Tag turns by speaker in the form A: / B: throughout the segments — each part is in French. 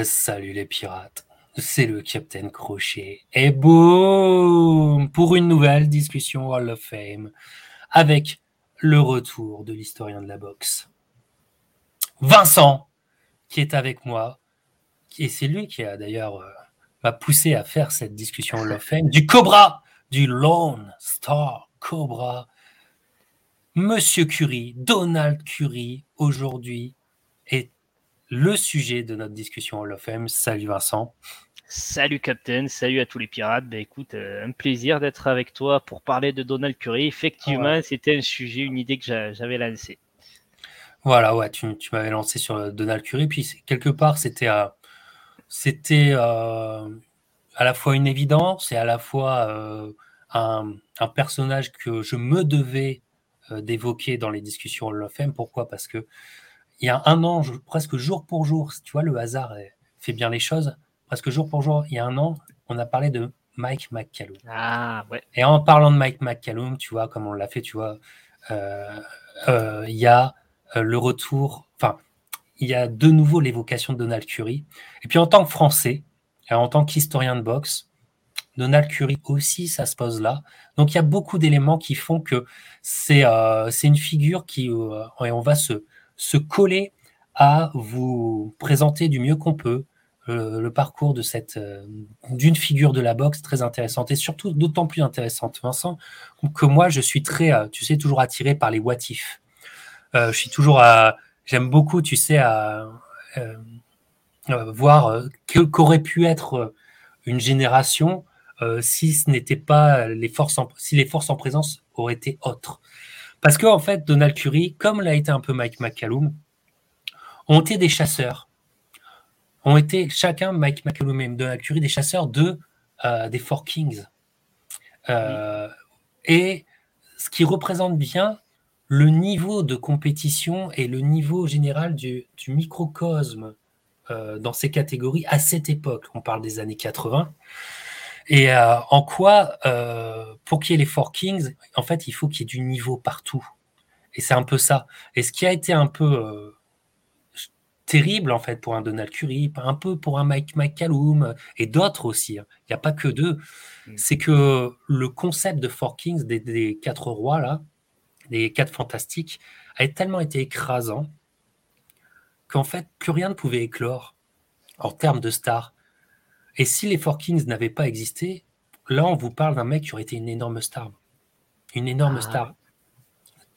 A: Salut les pirates, c'est le Captain Crochet. Et boum Pour une nouvelle discussion Hall of Fame avec le retour de l'historien de la boxe. Vincent, qui est avec moi, et c'est lui qui a d'ailleurs euh, m'a poussé à faire cette discussion Hall of Fame du Cobra, du Lone Star Cobra. Monsieur Curie, Donald Curie, aujourd'hui, le sujet de notre discussion Hall of Fame. Salut Vincent.
B: Salut Captain, salut à tous les pirates. Ben écoute, euh, un plaisir d'être avec toi pour parler de Donald Curry. Effectivement, c'était un sujet, une idée que j'avais lancée.
A: Voilà, ouais, tu, m'avais lancé sur euh, Donald Curry, puis quelque part, c'était c'était euh, à la fois une évidence et à la fois un, personnage que je me devais d'évoquer dans les discussions Hall of Fame. Pourquoi? Parce que il y a un an, presque jour pour jour, tu vois, le hasard fait bien les choses. Presque jour pour jour, il y a un an, on a parlé de Mike McCallum.
B: Ah, ouais.
A: Et en parlant de Mike McCallum, tu vois, comme on l'a fait, tu vois, euh, euh, il y a euh, le retour, enfin, il y a de nouveau l'évocation de Donald Curry. Et puis en tant que Français, et en tant qu'historien de boxe, Donald Curry aussi, ça se pose là. Donc il y a beaucoup d'éléments qui font que c'est c'est une figure qui, et on va se, se coller à vous présenter du mieux qu'on peut euh, le parcours de cette euh, d'une figure de la boxe très intéressante et surtout d'autant plus intéressante, Vincent, que moi je suis très, euh, tu sais, toujours attiré par les what if. je suis toujours à, j'aime beaucoup, tu sais, à voir qu'aurait pu être une génération si ce n'était pas les forces en, si les forces en présence auraient été autres. Parce que en fait, Donald Curry, comme l'a été un peu Mike McCallum, ont été des chasseurs. Ont été chacun, Mike McCallum et Donald Curry, des chasseurs de, euh, des Four Kings. Euh, et ce qui représente bien le niveau de compétition et le niveau général du, microcosme euh, dans ces catégories à cette époque. On parle des années 80. Et en quoi, pour qu'il y ait les Four Kings, en fait, il faut qu'il y ait du niveau partout. Et c'est un peu ça. Et ce qui a été un peu terrible en fait pour un Donald Curry, un peu pour un Mike McCallum et d'autres aussi. Hein. Il n'y a pas que deux. Mm. C'est que le concept de Four Kings, des, quatre rois là, des quatre fantastiques, a tellement été écrasant qu'en fait plus rien ne pouvait éclore en termes de stars. Et si les Four Kings n'avaient pas existé, là on vous parle d'un mec qui aurait été une énorme star. Une énorme ah. star.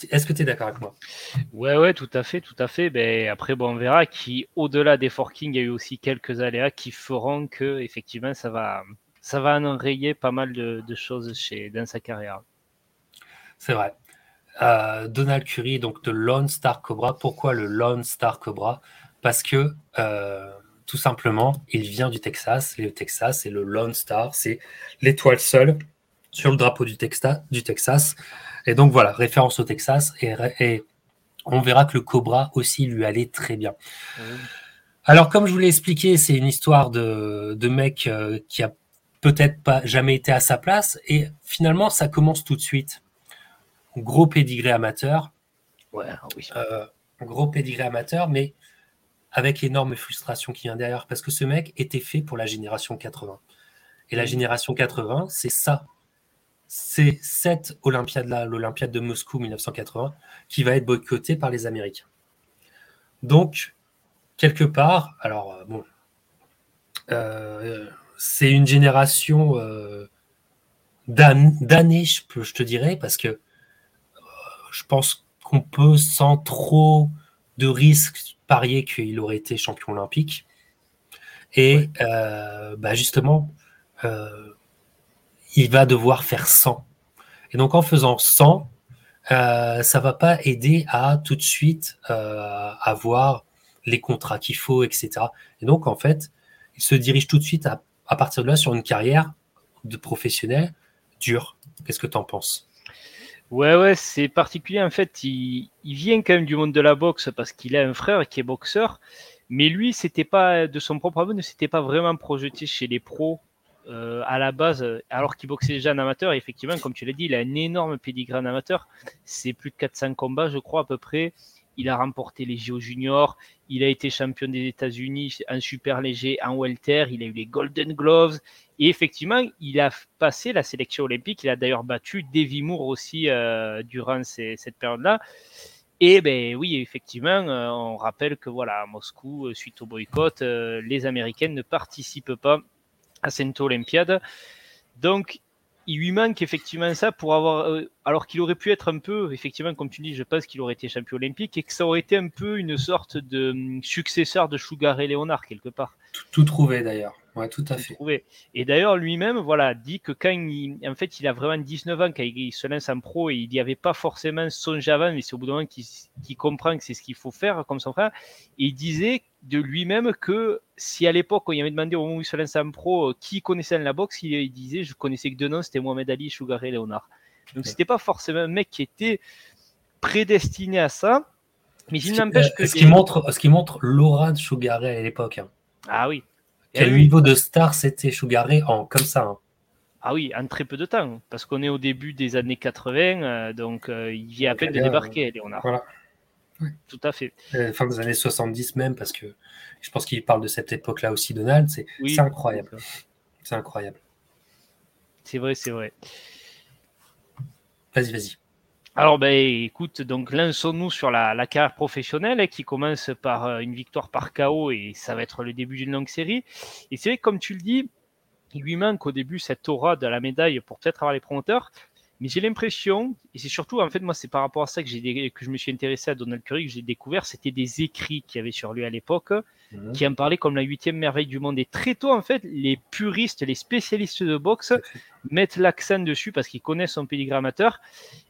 A: Est-ce que tu es d'accord avec moi?
B: Ouais, ouais, tout à fait, tout à fait. Ben, après, bon, on verra qui, au-delà des forkings, il y a eu aussi quelques aléas qui feront que, effectivement, ça va, ça va enrayer pas mal de, choses chez, dans sa carrière.
A: C'est vrai. Euh, Donald Curry, donc de Lone Star Cobra. Pourquoi le Lone Star Cobra? Parce que, euh, tout simplement, il vient du Texas. Le Texas, c'est le Lone Star, c'est l'étoile seule sur le drapeau du, du Texas. Et donc voilà, référence au Texas. Et, on verra que le Cobra aussi lui allait très bien. Alors, comme je vous l'ai expliqué, c'est une histoire de, de mec euh, qui a peut-être pas jamais été à sa place. Et finalement, ça commence tout de suite. Gros pédigré amateur.
B: Ouais, oui.
A: Euh, gros pédigré amateur, mais avec énorme frustration qui vient derrière. Parce que ce mec était fait pour la génération 80. Et la génération 80, c'est ça c'est cette Olympiade-là, l'Olympiade de Moscou 1980, qui va être boycottée par les Américains. Donc, quelque part, alors euh, bon, euh, c'est une génération euh, d'années, je, je, te dirais, parce que je pense qu'on peut, sans trop de risques, parier qu'il aurait été champion olympique. Et bah, justement, il va devoir faire 100. Et donc en faisant 100, euh, ça va pas aider à tout de suite euh, avoir les contrats qu'il faut, etc. Et donc en fait, il se dirige tout de suite à, partir de là sur une carrière de professionnel dure. Qu'est-ce que tu en penses?
B: Ouais, ouais, c'est particulier. En fait, il, il, vient quand même du monde de la boxe parce qu'il a un frère qui est boxeur. Mais lui, c'était pas de son propre aveu, ne s'était pas vraiment projeté chez les pros euh, à la base, alors qu'il boxait déjà en amateur, effectivement, comme tu l'as dit, il a un énorme pédigré en amateur. C'est plus de 400 combats, je crois, à peu près. Il a remporté les JO juniors, il a été champion des États-Unis en super léger, en welter, il a eu les Golden Gloves, et effectivement, il a passé la sélection olympique. Il a d'ailleurs battu Davy Moore aussi euh, durant cette période-là. Et ben oui, effectivement, euh, on rappelle que voilà, à Moscou, suite au boycott, les Américaines ne participent pas à cette Olympiade. Donc, il lui manque effectivement ça pour avoir. Euh, alors qu'il aurait pu être un peu, effectivement, comme tu dis, je pense qu'il aurait été champion olympique et que ça aurait été un peu une sorte de hum, successeur de Sugar et Léonard quelque part.
A: Tout, trouvé d'ailleurs. Ouais, tout à fait.
B: Et d'ailleurs, lui-même, voilà, dit que quand il, en fait, il a vraiment 19 ans, quand il se lance en pro et il n'y avait pas forcément songé avant, mais c'est au bout d'un moment qu'il comprend que c'est ce qu'il faut faire comme son frère. Et il disait de lui-même que si à l'époque on lui avait demandé au moment où il se lance en pro euh, qui connaissait la boxe, il, disait je connaissais que deux noms, c'était Mohamed Ali, Sugar et Léonard. Donc c'était pas forcément un mec qui était prédestiné à ça. Mais il n'empêche que.
A: Ce qui, montre, ce qui montre l'aura de Sugar à l'époque. Hein.
B: Ah oui.
A: Quel niveau de star c'était Sugar en comme ça. Hein.
B: Ah oui, en très peu de temps, parce qu'on est au début des années 80, euh, donc euh, il vient à peine de débarquer, Léonard. Voilà. Tout à fait.
A: Euh, fin des années 70 même, parce que je pense qu'il parle de cette époque-là aussi, Donald. C'est incroyable. C'est incroyable.
B: C'est vrai, c'est vrai.
A: Vas-y, vas-y.
B: Alors, ben, écoute, donc lançons-nous sur la, carrière professionnelle hein, qui commence par euh, une victoire par KO et ça va être le début d'une longue série. Et c'est vrai, comme tu le dis, il lui manque au début cette aura de la médaille pour peut-être avoir les promoteurs. Mais j'ai l'impression, et c'est surtout, en fait, moi, c'est par rapport à ça que, j'ai, que je me suis intéressé à Donald Curry, que j'ai découvert, c'était des écrits qu'il y avait sur lui à l'époque, mhm. qui en parlaient comme la huitième merveille du monde. Et très tôt, en fait, les puristes, les spécialistes de boxe mettent l'accent dessus parce qu'ils connaissent son pédigrammateur.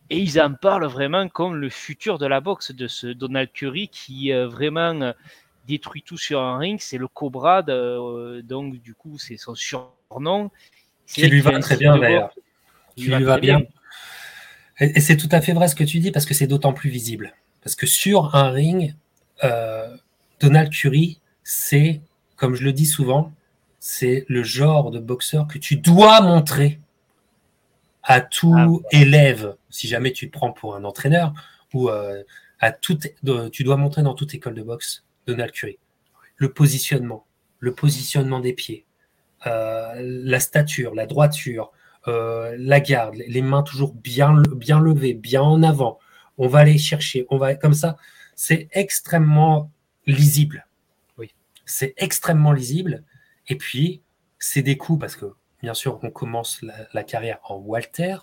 B: Et ils en parlent vraiment comme le futur de la boxe, de ce Donald Curry qui euh, vraiment euh, détruit tout sur un ring. C'est le Cobra, euh, donc du coup, c'est son surnom.
A: Qui lui va très bien d'ailleurs. Qui lui va bien. Et, c'est tout à fait vrai ce que tu dis parce que c'est d'autant plus visible. Parce que sur un ring, euh, Donald Curry, c'est, comme je le dis souvent, c'est le genre de boxeur que tu dois montrer à tout ah élève, si jamais tu te prends pour un entraîneur, ou euh, à tout, tu dois montrer dans toute école de boxe Donald Curry. Le positionnement, le positionnement des pieds, euh, la stature, la droiture, la garde, les mains toujours bien, bien levées, bien en avant. On va aller chercher, on va comme ça. C'est extrêmement lisible. Oui. C'est extrêmement lisible. Et puis, c'est des coups, parce que bien sûr, on commence la, carrière en Walter.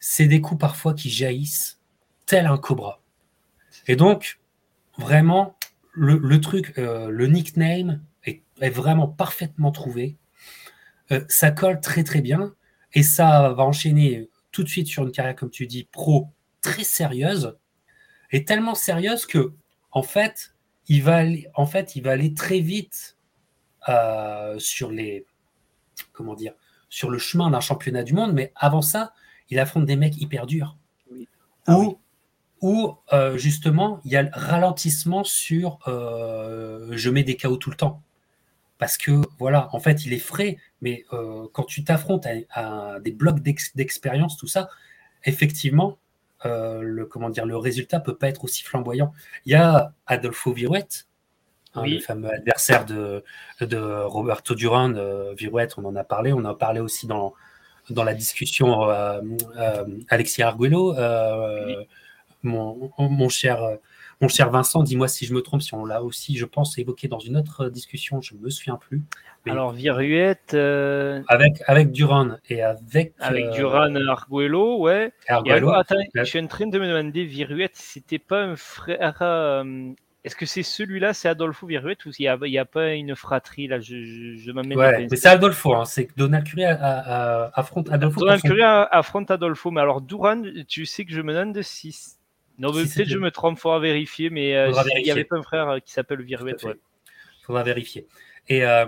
A: C'est des coups parfois qui jaillissent tel un cobra. Et donc, vraiment, le, truc, euh, le nickname est, vraiment parfaitement trouvé. Euh, ça colle très très bien. Et ça va enchaîner tout de suite sur une carrière, comme tu dis, pro très sérieuse. Et tellement sérieuse que, en fait, il va aller, en fait, il va aller très vite euh, sur les, comment dire, sur le chemin d'un championnat du monde. Mais avant ça, il affronte des mecs hyper durs. Ah Ou euh, justement, il y a le ralentissement sur euh, je mets des KO tout le temps parce que voilà, en fait, il est frais, mais euh, quand tu t'affrontes à, des blocs d'expérience, tout ça, effectivement, euh, le comment dire, le résultat peut pas être aussi flamboyant. Il y a Adolfo Viruette, hein, le fameux adversaire de, de Roberto Duran, euh, Viruette, on en a parlé, on en a parlé aussi dans dans la discussion Alexis Arguello, mon, mon, cher mon cher Vincent, dis-moi si je me trompe, si on l'a aussi, je pense, évoqué dans une autre discussion, je ne me souviens plus.
B: Alors, Viruette. Euh,
A: avec, avec Duran et avec.
B: Avec euh, Duran Arguello, ouais. Arguello, attends, je suis en train de me demander, Viruette, c'était pas un frère. Euh, est-ce que c'est celui-là, c'est Adolfo Viruette, ou il n'y a, pas une fratrie là Je, je,
A: Ouais, mais c'est Adolfo, hein, c'est que Donald Curie affronte Adolfo.
B: Donald Curie affronte Adolfo, mais alors Duran, tu sais que je me demande si non, peut-être je me trompe, il faudra vérifier, mais euh, il y avait pas un frère euh, qui s'appelle Viruette. Il
A: faudra vérifier. Et, euh,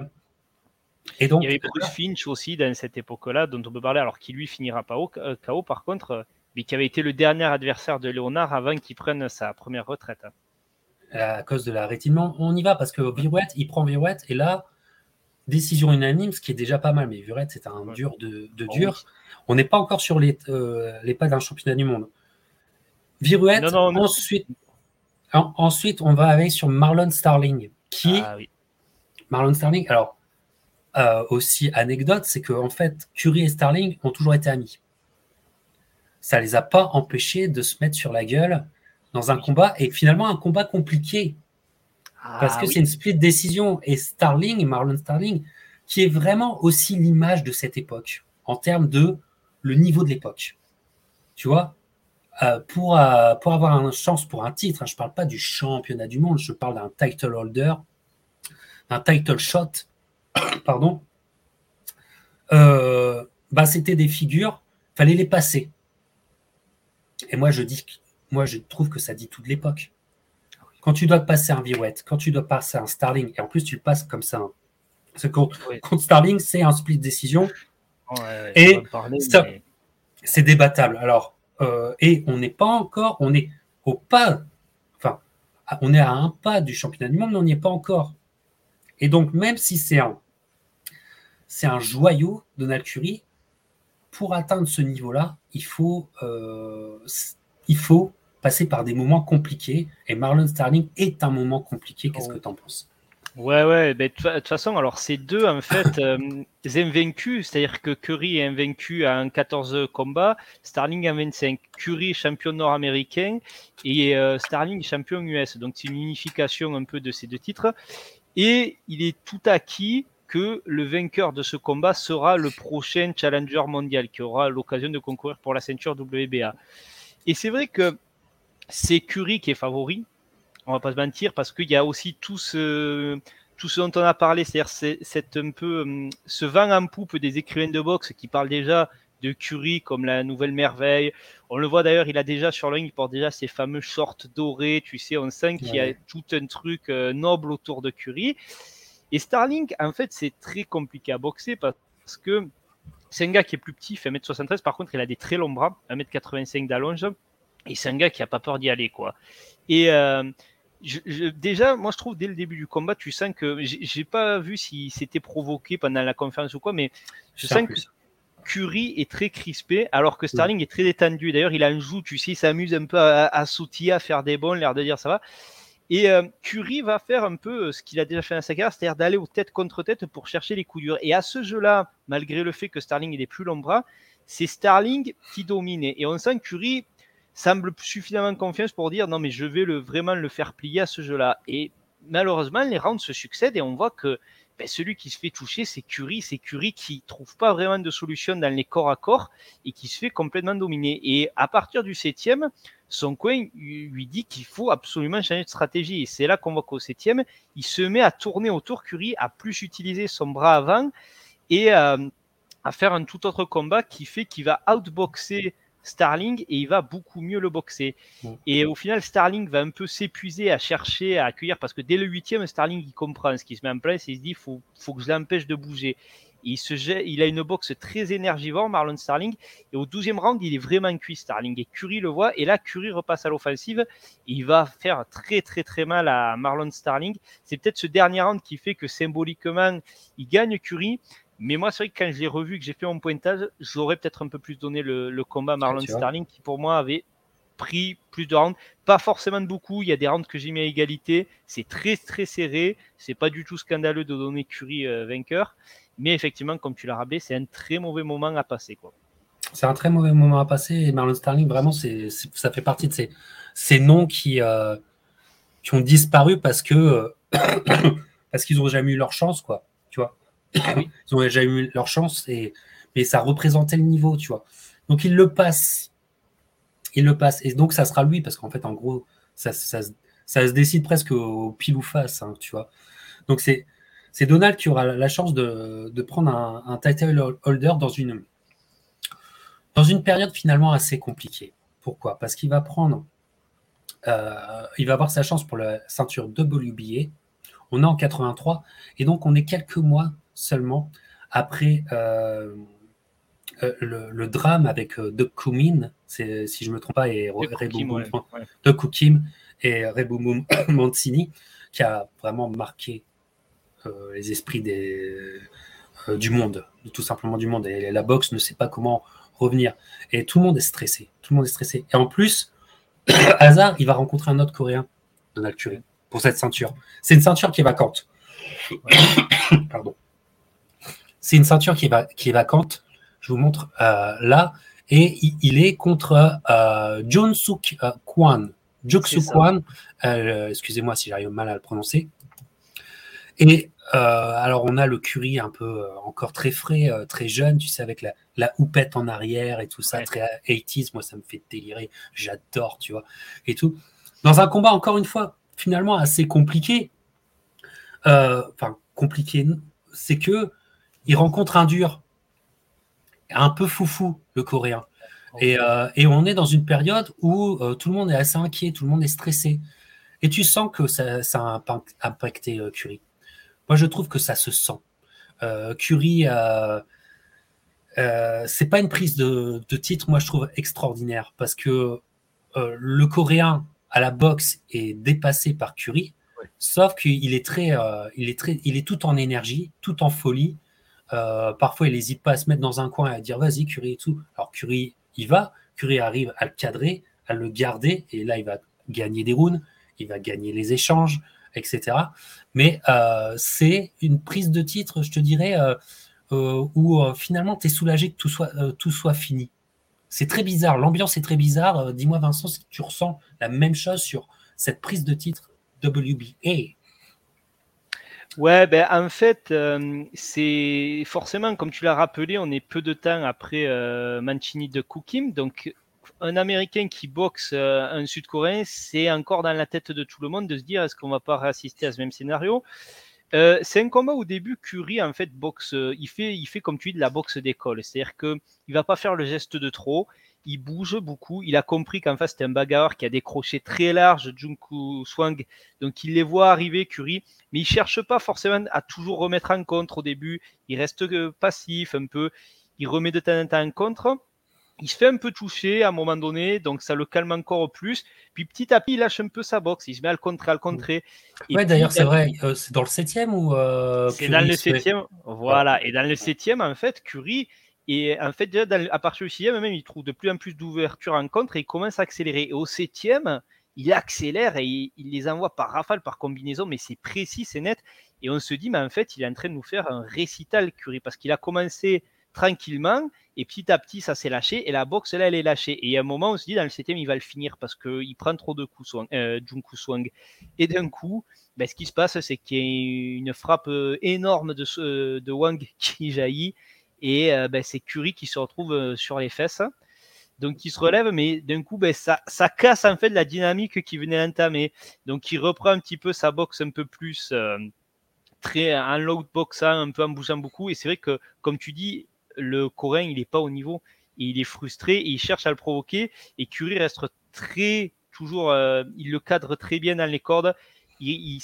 A: et donc,
B: il y avait Bruce Finch aussi dans cette époque-là, dont on peut parler, alors qui lui finira pas au KO par contre, mais qui avait été le dernier adversaire de Léonard avant qu'il prenne sa première retraite.
A: À cause de la rétine. On y va parce que Viruette, il prend Viruette et là, décision unanime, ce qui est déjà pas mal. Mais Viruette, c'est un dur de, de oh dur. On n'est pas encore sur les, les pas d'un championnat du monde. Viruette, ensuite. ensuite, on va aller sur Marlon Starling, qui
B: Ah oui.
A: Marlon Starling. Alors, euh, aussi anecdote, c'est que en fait, Curry et Starling ont toujours été amis. Ça les a pas empêchés de se mettre sur la gueule dans un combat et finalement un combat compliqué parce
B: Ah
A: que
B: oui.
A: c'est une split décision et Starling, Marlon Starling, qui est vraiment aussi l'image de cette époque en termes de le niveau de l'époque. Tu vois, euh, pour, euh, pour avoir une chance pour un titre, hein, je parle pas du championnat du monde, je parle d'un title holder, d'un title shot, pardon. Euh, bah, c'était des figures, fallait les passer. Et moi, je dis, moi, je trouve que ça dit toute l'époque. Quand tu dois passer un Virouette, quand tu dois passer un Starling, et en plus tu le passes comme ça. hein. Parce que contre,
B: Oui.
A: contre Starling, c'est un split décision,
B: Ouais, ouais,
A: Et
B: parler,
A: ça-
B: mais-
A: c'est débattable. Alors, euh, et on n'est pas encore, on est au pas, enfin, on est à un pas du championnat du monde, mais on n'y est pas encore. Et donc, même si c'est un, c'est un joyau, Donald Curry, pour atteindre ce niveau-là, il faut, euh, il faut passer par des moments compliqués. Et Marlon Starling est un moment compliqué. Qu'est-ce
B: Oh.
A: que tu en penses?
B: Ouais, ouais, de toute façon, alors ces deux, en fait, euh, invaincus, c'est-à-dire que Curry est invaincu en 14 combats, Starling en 25. Curry, champion nord-américain, et euh, Starling, champion US. Donc c'est une unification un peu de ces deux titres. Et il est tout acquis que le vainqueur de ce combat sera le prochain challenger mondial qui aura l'occasion de concourir pour la ceinture WBA. Et c'est vrai que c'est Curry qui est favori, on va pas se mentir, parce qu'il y a aussi tout ce, tout ce dont on a parlé, c'est-à-dire c'est- c'est un peu hum, ce vent en poupe des écrivains de boxe qui parlent déjà de Curry comme la nouvelle merveille. On le voit d'ailleurs, il a déjà sur le ring, il porte déjà ses fameux shorts dorés, tu sais, on sent qu'il y a tout un truc euh, noble autour de Curry. Et Starling, en fait, c'est très compliqué à boxer parce que c'est un gars qui est plus petit, il fait 1m73, par contre, il a des très longs bras, 1m85 d'allonge, et c'est un gars qui a pas peur d'y aller, quoi. Et euh, je- je- déjà, moi, je trouve dès le début du combat, tu sens que j'ai pas vu si c'était provoqué pendant la conférence ou quoi, mais je sens que. Curry est très crispé, alors que Starling est très détendu. D'ailleurs, il a un joue, tu sais, il s'amuse un peu à, à sautiller, à faire des bons, l'air de dire ça va. Et euh, Curry va faire un peu euh, ce qu'il a déjà fait dans sa carrière, c'est-à-dire d'aller au tête contre tête pour chercher les coups durs. Et à ce jeu-là, malgré le fait que Starling ait des plus longs bras, c'est Starling qui domine. Et on sent Curry semble suffisamment confiance pour dire non mais je vais le, vraiment le faire plier à ce jeu-là. Et malheureusement, les rounds se succèdent et on voit que ben, celui qui se fait toucher, c'est Curry. C'est Curry qui trouve pas vraiment de solution dans les corps à corps et qui se fait complètement dominer. Et à partir du septième, son coin lui dit qu'il faut absolument changer de stratégie. Et c'est là qu'on voit qu'au septième, il se met à tourner autour Curry, à plus utiliser son bras avant et euh, à faire un tout autre combat qui fait qu'il va outboxer Starling et il va beaucoup mieux le boxer. Et au final, Starling va un peu s'épuiser à chercher à accueillir parce que dès le huitième, Starling il comprend ce qui se met en place et il se dit faut, faut que je l'empêche de bouger. Et il, se jette, il a une boxe très énergivore, Marlon Starling. Et au 12e round, il est vraiment cuit, Starling. Et Curry le voit. Et là, Curry repasse à l'offensive. Et il va faire très, très, très mal à Marlon Starling. C'est peut-être ce dernier round qui fait que symboliquement, il gagne Curry. Mais moi, c'est vrai que quand je l'ai revu, que j'ai fait mon pointage, j'aurais peut-être un peu plus donné le, le combat à Marlon. Starling, qui pour moi avait pris plus de rounds. Pas forcément de beaucoup. Il y a des rounds que j'ai mis à égalité. C'est très, très serré. C'est pas du tout scandaleux de donner Curry euh, vainqueur. Mais effectivement, comme tu l'as rappelé, c'est un très mauvais moment à passer. Quoi.
A: C'est un très mauvais moment à passer. Et Marlon Starling, vraiment, c'est, c'est- ça fait partie de ces, ces noms qui, euh, qui ont disparu parce que euh, parce qu'ils n'ont jamais eu leur chance, quoi.
B: Oui.
A: Ils n'ont jamais eu leur chance, et, mais ça représentait le niveau, tu vois. Donc il le passe. Il le passe. Et donc ça sera lui, parce qu'en fait, en gros, ça, ça, se- décide presque au pile ou face, hein, tu vois. Donc c'est, c'est Donald qui aura la chance de, de prendre un, un title holder dans une, dans une période finalement assez compliquée. Pourquoi? Parce qu'il va prendre, euh, il va avoir sa chance pour la ceinture WBA. On est en 83 et donc on est quelques mois seulement après euh, euh, le, le drame avec euh, Doug Kumin, si je ne me trompe pas, et
B: De
A: Rebou
B: Cookie, ouais, ouais.
A: Doug Kukim et Mancini, qui a vraiment marqué euh, les esprits des, euh, du monde, tout simplement du monde. Et la boxe ne sait pas comment revenir. Et tout le monde est stressé. Tout le monde est stressé. Et en plus, hasard, il va rencontrer un autre Coréen Donald Curry, pour cette ceinture. C'est une ceinture qui est vacante. Pardon. C'est une ceinture qui est, qui est, vacante. Je vous montre euh, là. Et il, est contre euh, Suk euh, Kwan. Suk Kwan. Excusez-moi si j'arrive mal à le prononcer. Et alors, on a le Curry un peu encore très frais, très jeune, tu sais, avec la, la houppette en arrière et tout ça, très 80s. Moi, ça me fait délirer. J'adore, tu vois. Et tout. Dans un combat, encore une fois, finalement assez compliqué. Enfin, compliqué, c'est que il rencontre un dur, un peu foufou, le coréen. Et, euh, et on est dans une période où euh, tout le monde est assez inquiet, tout le monde est stressé. Et tu sens que ça, ça a impacté euh, Curie. Moi, je trouve que ça se sent. Curie, c'est pas une prise de, de, titre, moi, je trouve extraordinaire parce que le coréen à la boxe est dépassé par Curie. Sauf qu'il est très, il est très, il est tout en énergie, tout en folie. Euh, parfois, il n'hésite pas à se mettre dans un coin et à dire vas-y, Curie et tout. Alors, Curie, il va. Curie arrive à le cadrer, à le garder. Et là, il va gagner des rounds, il va gagner les échanges, etc. Mais euh, c'est une prise de titre, je te dirais, euh, où finalement, tu es soulagé que tout soit, tout soit fini. C'est très bizarre. L'ambiance est très bizarre. Dis-moi, Vincent, si tu ressens la même chose sur cette prise de titre WBA.
B: Ouais, ben en fait, euh, c'est forcément, comme tu l'as rappelé, on est peu de temps après euh, Mancini de Kukim. Donc, un Américain qui boxe euh, un Sud-Coréen, c'est encore dans la tête de tout le monde de se dire est-ce qu'on va pas réassister à ce même scénario? C'est un combat au début, Curry en fait boxe, il fait, il fait comme tu dis de la boxe d'école, c'est-à-dire que il va pas faire le geste de trop, il bouge beaucoup. Il a compris qu'en face, c'était un bagarreur qui a des crochets très larges, Junku Swang. Donc, il les voit arriver, Curry. Mais il cherche pas forcément à toujours remettre en contre au début. Il reste euh, passif un peu. Il remet de temps en temps en contre. Il se fait un peu toucher à un moment donné, donc ça le calme encore plus. Puis petit à petit, il lâche un peu sa boxe, il se met à le contrer, à le contrer.
A: ouais, d'ailleurs, c'est vrai, euh, c'est dans le septième ou. Euh,
B: c'est dans le septième, voilà. Et dans le septième, en fait, Curie, et en fait, déjà, à partir du sixième, même, il trouve de plus en plus d'ouverture en contre et il commence à accélérer. Et au septième, il accélère et il, les envoie par rafale, par combinaison, mais c'est précis, c'est net. Et on se dit, mais en fait, il est en train de nous faire un récital Curie parce qu'il a commencé tranquillement et petit à petit, ça s'est lâché et la boxe, là, elle est lâchée. Et à un moment, on se dit, dans le septième, il va le finir parce qu'il prend trop de coups, euh, Junku Swang. Et d'un coup, ben, ce qui se passe, c'est qu'il y a une frappe euh, énorme de, euh, de Wang qui jaillit et euh, ben, c'est Curie qui se retrouve euh, sur les fesses. Donc il se relève, mais d'un coup, ben, ça, casse en fait la dynamique qui venait l'entamer. Donc il reprend un petit peu sa boxe un peu plus euh, très en low boxant, un peu en bougeant beaucoup. Et c'est vrai que, comme tu dis, le Coréen, il n'est pas au niveau. il est frustré et il cherche à le provoquer. Et Curie reste très, toujours, il le cadre très bien dans les cordes il,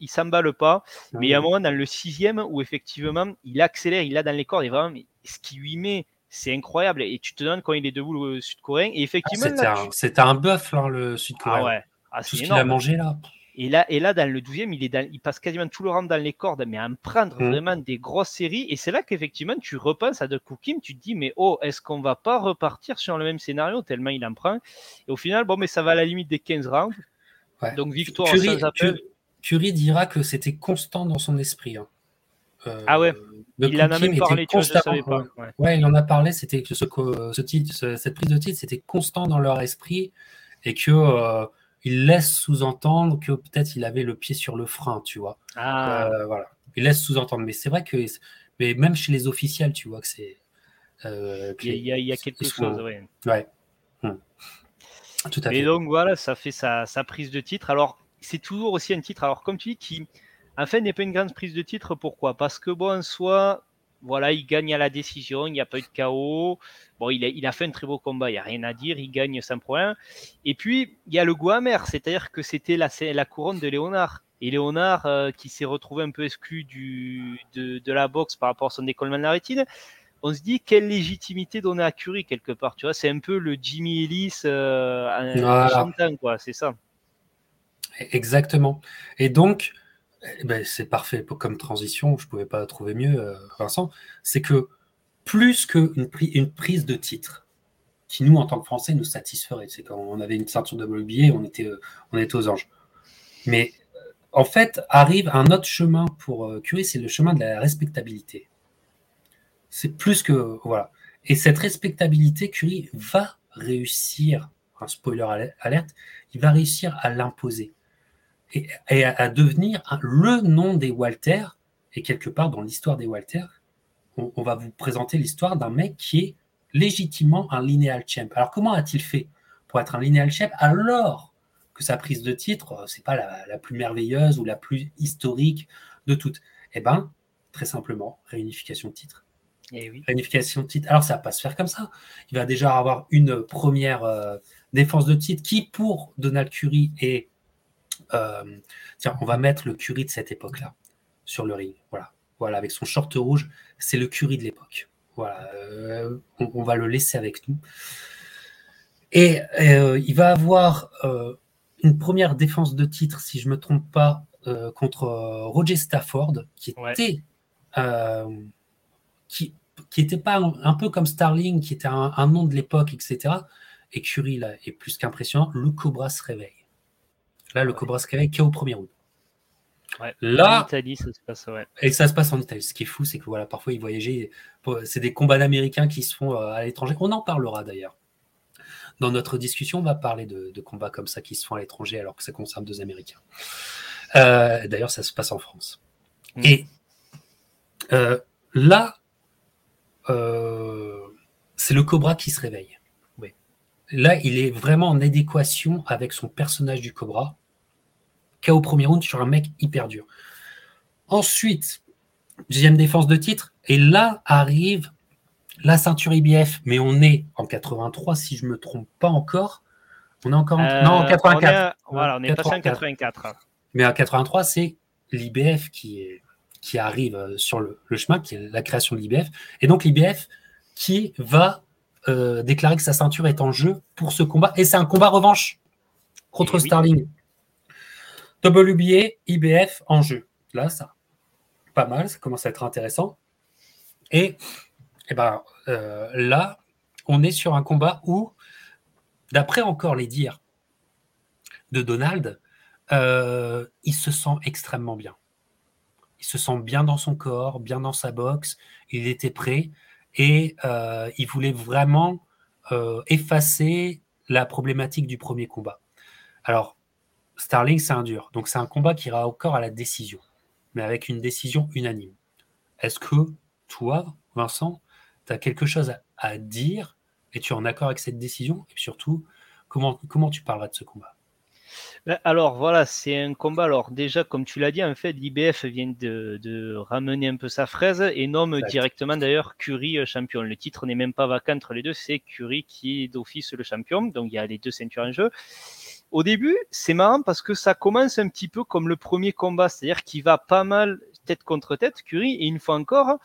B: il s'emballe pas. Mais il y a un moment dans le sixième où effectivement il accélère, il a dans les cordes et vraiment ce qui lui met, c'est incroyable. Et tu te demandes quand il est debout le Sud-Coréen. Et effectivement,
A: ah, c'était, un, bœuf là, le Sud-Coréen. Ah ouais. Ah, Tout ce qu'il a mangé là.
B: Et là, et là, dans le 12e, il, est il passe quasiment tout le round dans les cordes, mais à en prendre mmh. vraiment des grosses séries. Et c'est là qu'effectivement, tu repenses à De Kim, tu te dis, mais oh, est-ce qu'on va pas repartir sur le même scénario tellement il en prend? Et au final, bon, mais ça va à la limite des 15 rounds. Donc victoire
A: Curie, dira que c'était constant dans son esprit. Hein.
B: Euh, ah ouais. Il en a même parlé, tu vois, savais pas.
A: Ouais. il en a parlé. C'était que ce, ce titre, cette prise de titre, c'était constant dans leur esprit et que euh, il laisse sous-entendre que peut-être il avait le pied sur le frein, tu vois. Ah. Euh, voilà. Il laisse sous-entendre, mais c'est vrai que, mais même chez les officiels, tu vois que c'est.
B: il, y a, quelque chose,
A: ouais. Ouais. Hum.
B: Et donc voilà, ça fait sa, prise de titre. Alors, c'est toujours aussi un titre, alors comme tu dis, qui en fait n'est pas une grande prise de titre. Pourquoi? Parce que bon, en soi, voilà, il gagne à la décision, il n'y a pas eu de chaos. Bon, il a, il a fait un très beau combat, il n'y a rien à dire, il gagne sans problème. Et puis, il y a le goût amer, c'est-à-dire que c'était la, la couronne de Léonard. Et Léonard, euh, qui s'est retrouvé un peu exclu du, de, de, la boxe par rapport à son décollement de la rétine, on se dit quelle légitimité donner à Curie quelque part. Tu vois, c'est un peu le Jimmy Ellis euh, quoi. C'est ça.
A: Exactement. Et donc, eh ben, c'est parfait comme transition. Je pouvais pas trouver mieux, euh, Vincent. C'est que plus qu'une une prise de titre, qui nous, en tant que Français, nous satisferait. C'est quand on avait une ceinture de WBA, on était, euh, on était aux anges. Mais en fait, arrive un autre chemin pour euh, Curry, c'est le chemin de la respectabilité. C'est plus que. Voilà. Et cette respectabilité, Curry va réussir, un spoiler alerte, il va réussir à l'imposer et, à, devenir le nom des Walter. Et quelque part dans l'histoire des Walter, on, va vous présenter l'histoire d'un mec qui est légitimement un lineal champ. Alors comment a-t-il fait pour être un lineal champ alors sa prise de titre, c'est pas la, plus merveilleuse ou la plus historique de toutes? Eh ben, très simplement, réunification de titre.
B: Et eh
A: de titre. Alors, ça va pas se faire comme ça. Il va déjà avoir une première euh, défense de titre qui, pour Donald Curry, est. Euh, tiens, on va mettre le Curry de cette époque-là sur le ring. Voilà. Voilà, avec son short rouge, c'est le Curry de l'époque. Voilà, on, on, va le laisser avec nous. Et il va avoir une première défense de titre, si je ne me trompe pas, euh, contre euh, Roger Stafford, qui était, euh, qui, qui était pas un, peu comme Starling, qui était un, nom de l'époque, etc. Et Curry, là, est plus qu'impressionnant. Le Cobra se réveille. Là, le Cobra se réveille qu'au premier round.
B: Là, en Italie, ça se passe, ouais.
A: Et ça se passe en Italie. Ce qui est fou, c'est que voilà, parfois ils voyageaient. C'est des combats d'Américains qui se font à l'étranger. On en parlera d'ailleurs. Dans notre discussion, on va parler de, combats comme ça qui se font à l'étranger alors que ça concerne deux Américains. Euh, d'ailleurs, ça se passe en France. Mm. Et euh, là, euh, c'est le Cobra qui se réveille. Là, il est vraiment en adéquation avec son personnage du Cobra. KO premier round sur un mec hyper dur. Ensuite, deuxième défense de titre. Et là arrive la ceinture IBF, mais on est en 83, si je ne me trompe pas encore. On est encore en,
B: non, en 84. Euh, on est, voilà, on est passé en 84.
A: Mais en 83, c'est l'IBF qui, qui arrive euh, sur le, chemin, qui est la création de l'IBF. Et donc l'IBF qui va euh, déclarer que sa ceinture est en jeu pour ce combat. Et c'est un combat revanche contre eh Starling. WBA, IBF en jeu. Là, ça, pas mal, ça commence à être intéressant. Et et eh ben, euh, là, on est sur un combat où, d'après encore les dires de Donald, euh, il se sent extrêmement bien. Il se sent bien dans son corps, bien dans sa boxe, il était prêt et euh, il voulait vraiment effacer la problématique du premier combat. Alors, Starling, c'est un dur. Donc, c'est un combat qui ira encore à la décision, mais avec une décision unanime. Est-ce que toi, Vincent, tu as quelque chose à, dire et tu es en accord avec cette décision? Et surtout, comment, comment tu parleras de ce combat?
B: Alors voilà, c'est un combat. Alors déjà, comme tu l'as dit, en fait, l'IBF vient de, ramener un peu sa fraise et nomme directement d'ailleurs Curie euh, champion. Le titre n'est même pas vacant entre les deux, c'est Curie qui est d'office le champion. Donc il y a les deux ceintures en jeu. Au début, c'est marrant parce que ça commence un petit peu comme le premier combat, c'est-à-dire qu'il va pas mal tête contre tête, Curie, et une fois encore,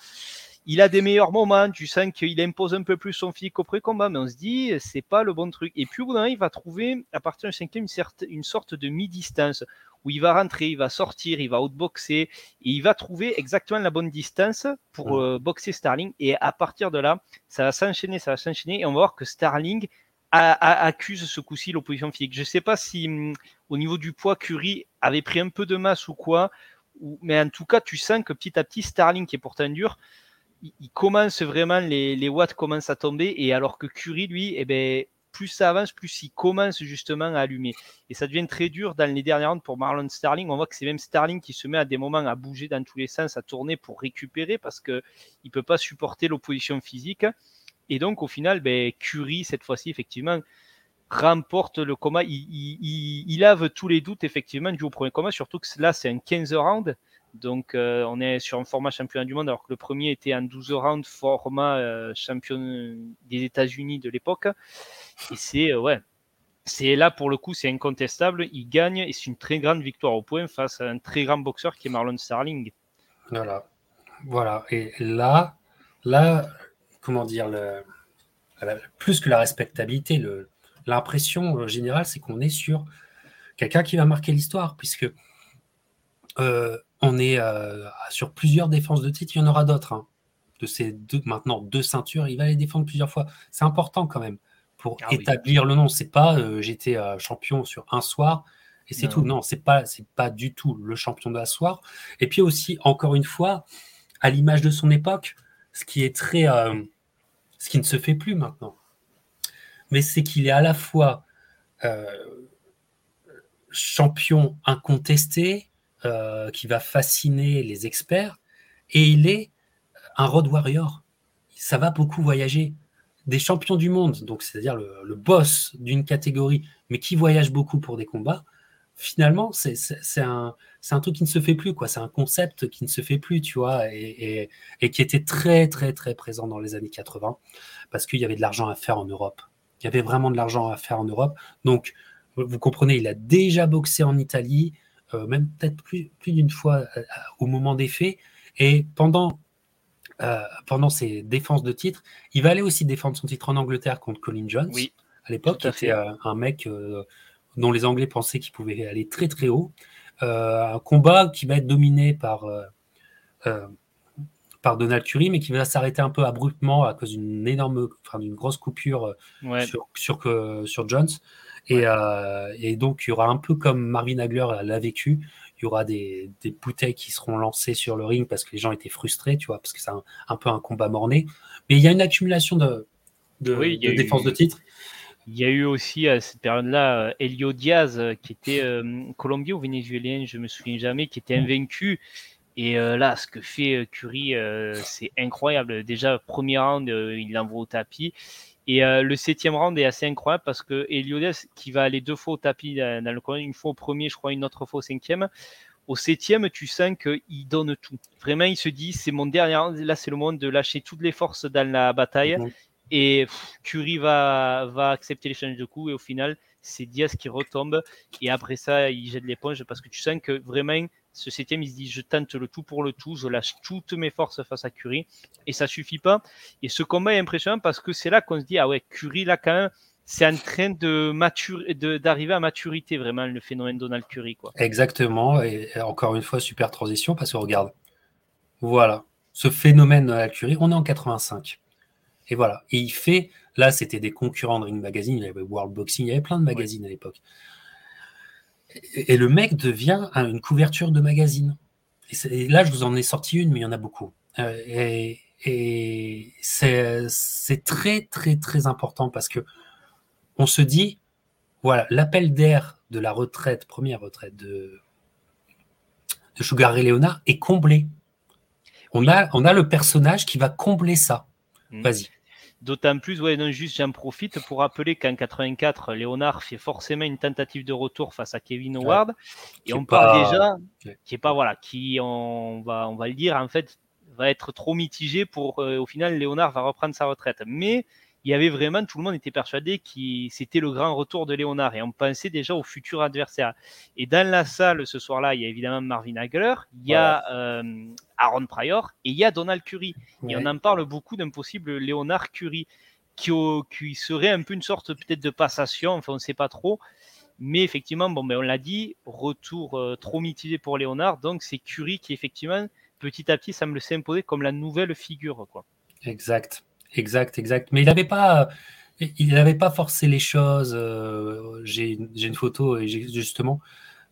B: il a des meilleurs moments, tu sens qu'il impose un peu plus son physique au pré-combat, mais on se dit, c'est pas le bon truc. Et puis au bout d'un moment, il va trouver, à partir du cinquième, une, une sorte de mi-distance, où il va rentrer, il va sortir, il va outboxer, et il va trouver exactement la bonne distance pour euh, boxer Starling. Et à partir de là, ça va s'enchaîner, ça va s'enchaîner, et on va voir que Starling accuse ce coup-ci l'opposition physique. Je sais pas si hum, au niveau du poids, Curry avait pris un peu de masse ou quoi, mais en tout cas, tu sens que petit à petit, Starling, qui est pourtant dur, il, commence vraiment, les, watts commencent à tomber, et alors que Curie, lui, eh ben, plus ça avance, plus il commence justement à allumer. Et ça devient très dur dans les dernières rounds pour Marlon Starling. On voit que c'est même Starling qui se met à des moments à bouger dans tous les sens, à tourner pour récupérer parce qu'il ne peut pas supporter l'opposition physique. Et donc, au final, ben, Curie, cette fois-ci, effectivement, remporte le combat. Il, il, lave tous les doutes, effectivement, du premier combat, surtout que là, c'est un 15 rounds. Donc, euh, on est sur un format championnat du monde, alors que le premier était en 12 rounds, format euh, champion des États-Unis de l'époque. Et c'est, euh, ouais, c'est là pour le coup, c'est incontestable. Il gagne et c'est une très grande victoire au point face à un très grand boxeur qui est Marlon Starling.
A: Voilà. Voilà. Et là, là, comment dire, le, plus que la respectabilité, l'impression générale, c'est qu'on est sur quelqu'un qui va marquer l'histoire, puisque on est euh, sur plusieurs défenses de titre. Il y en aura d'autres. Hein. De ces deux, maintenant deux ceintures, il va les défendre plusieurs fois. C'est important quand même pour ah établir le nom. C'est pas euh, j'étais euh, champion sur un soir Et c'est tout. Non, c'est pas, c'est pas du tout le champion de la soirée. Et puis aussi, encore une fois, à l'image de son époque, ce qui est très, ce qui ne se fait plus maintenant. Mais c'est qu'il est à la fois champion incontesté, euh, qui va fasciner les experts, et il est un road warrior. Ça va beaucoup voyager. Des champions du monde, donc c'est-à-dire le, boss d'une catégorie, mais qui voyage beaucoup pour des combats, finalement, c'est un, truc qui ne se fait plus, quoi. C'est un concept qui ne se fait plus, tu vois, et, et, qui était très, très, très présent dans les années 80, parce qu'il y avait de l'argent à faire en Europe. Il y avait vraiment de l'argent à faire en Europe. Donc, vous comprenez, il a déjà boxé en Italie, même peut-être plus, plus d'une fois euh, au moment des faits, et pendant, euh, pendant ses défenses de titre, il va aller aussi défendre son titre en Angleterre contre Colin Jones.
B: Oui,
A: à l'époque, qui était un mec dont les Anglais pensaient qu'il pouvait aller très très haut. Euh, un combat qui va être dominé par, euh, euh, par Donald Curry, mais qui va s'arrêter un peu abruptement à cause d'une énorme, enfin d'une grosse coupure sur, sur, sur, Jones. Et, et, donc, il y aura un peu comme Marvin Hagler l'a vécu, il y aura des, des, bouteilles qui seront lancées sur le ring parce que les gens étaient frustrés, tu vois, parce que c'est un, peu un combat morné. Mais il y a une accumulation de, de, défense de titre.
B: Il y a eu aussi à cette période-là Elio Diaz, euh, qui était euh, colombien ou vénézuélien, je me souviens jamais, qui était invaincu. Et euh, là, ce que fait Curry, c'est incroyable. Déjà, premier round, il l'envoie au tapis. Et le septième round est assez incroyable parce que Elio Diaz, qui va aller deux fois au tapis dans, le coin, une fois au premier, je crois, une autre fois au cinquième. Au septième, tu sens qu'il donne tout. Vraiment, il se dit, c'est mon dernier round. Là, c'est le moment de lâcher toutes les forces dans la bataille. Mhm. Et Curry va, va accepter l'échange de coups et au final, c'est Diaz qui retombe. Et après ça, il jette l'éponge parce que tu sens que vraiment, ce septième, il se dit je tente le tout pour le tout, je lâche toutes mes forces face à Curry. Et ça suffit pas. Et ce combat est impressionnant parce que c'est là qu'on se dit ah ouais, Curry, là, quand même, c'est en train de d'arriver à maturité, vraiment, le phénomène Donald Curry. Quoi.
A: Exactement. Et encore une fois, super transition parce que regarde, voilà, ce phénomène Donald Curry, on est en 85. Et voilà. Et il fait, là, c'était des concurrents de Ring Magazine, il y avait World Boxing, il y avait plein de magazines à l'époque. Et, le mec devient une couverture de magazine. Et, là, je vous en ai sorti une, mais il y en a beaucoup. Euh, et, et c'est très, très, très important parce que on se dit, voilà, l'appel d'air de la retraite, première retraite de, de Sugar Ray Leonard est comblé. On a, on a le personnage qui va combler ça. Mm. Vas-y.
B: D'autant plus, ouais, non, juste j'en profite pour rappeler qu'en 84, Léonard fait forcément une tentative de retour face à Kevin Howard. et on parle déjà, qui est pas, voilà, qui, on va, on va le dire, en fait, va être trop mitigé pour, euh, au final, Léonard va reprendre sa retraite. Mais il y avait vraiment, tout le monde était persuadé que c'était le grand retour de Léonard et on pensait déjà au futur adversaire. Et dans la salle ce soir-là, il y a évidemment Marvin Hagler, il y a euh, Aaron Pryor et il y a Donald Curry. Et on en parle beaucoup d'un possible Léonard Curry qui, qui, serait un peu une sorte peut-être de passation, enfin on ne sait pas trop. Mais effectivement, bon, mais on l'a dit, retour euh, trop mitigé pour Léonard. Donc c'est Curry qui effectivement, petit à petit, semble s'imposer comme la nouvelle figure. Quoi.
A: Exact. Exact, exact. Mais il n'avait pas, il n'avait pas forcé les choses. Euh, j'ai une photo et justement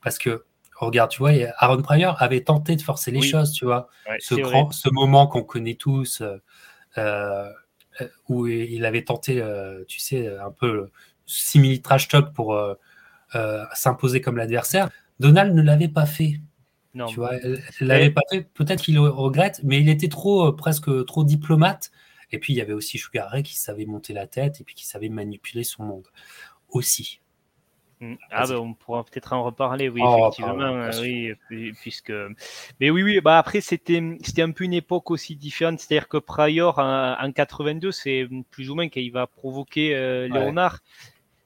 A: parce que regarde, tu vois, Aaron Pryor avait tenté de forcer les choses, tu vois. ce, ce moment qu'on connaît tous, euh, euh, où il avait tenté, tu sais, un peu simili trash talk pour s'imposer comme l'adversaire. Donald ne l'avait pas fait. Non. Tu vois, l'avait pas fait. Peut-être qu'il regrette, mais il était trop, presque trop diplomate et puis, il y avait aussi Sugar Ray qui savait monter la tête et puis qui savait manipuler son monde aussi.
B: Mm. Ah ben on pourra peut-être en reparler, oui, effectivement, oui, puisque. Mais oui, oui, bah après c'était c'était un peu une époque aussi différente, c'est-à-dire que Pryor en, 82, c'est plus ou moins qu'il va provoquer euh, Léonard.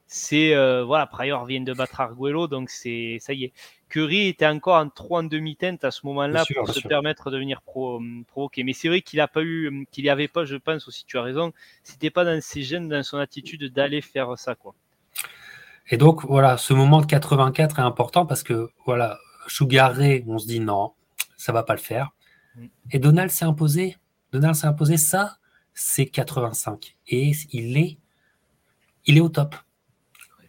B: C'est euh, voilà, Pryor vient de battre Arguello, donc c'est ça y est. Curry était encore en 3 en demi-teinte à ce moment-là pour se permettre de venir pro, euh, provoquer. Mais c'est vrai qu'il pas eu, euh, qu'il n'y avait pas, je pense aussi, tu as raison, c'était pas dans ses gènes, dans son attitude d'aller faire ça, quoi.
A: Et donc, voilà, ce moment de 84 est important parce que, voilà, Sugar Ray, on se dit non, ça va pas le faire. Mm. Et Donald s'est imposé. Donald s'est imposé ça, c'est 85. Et il est, il est au top.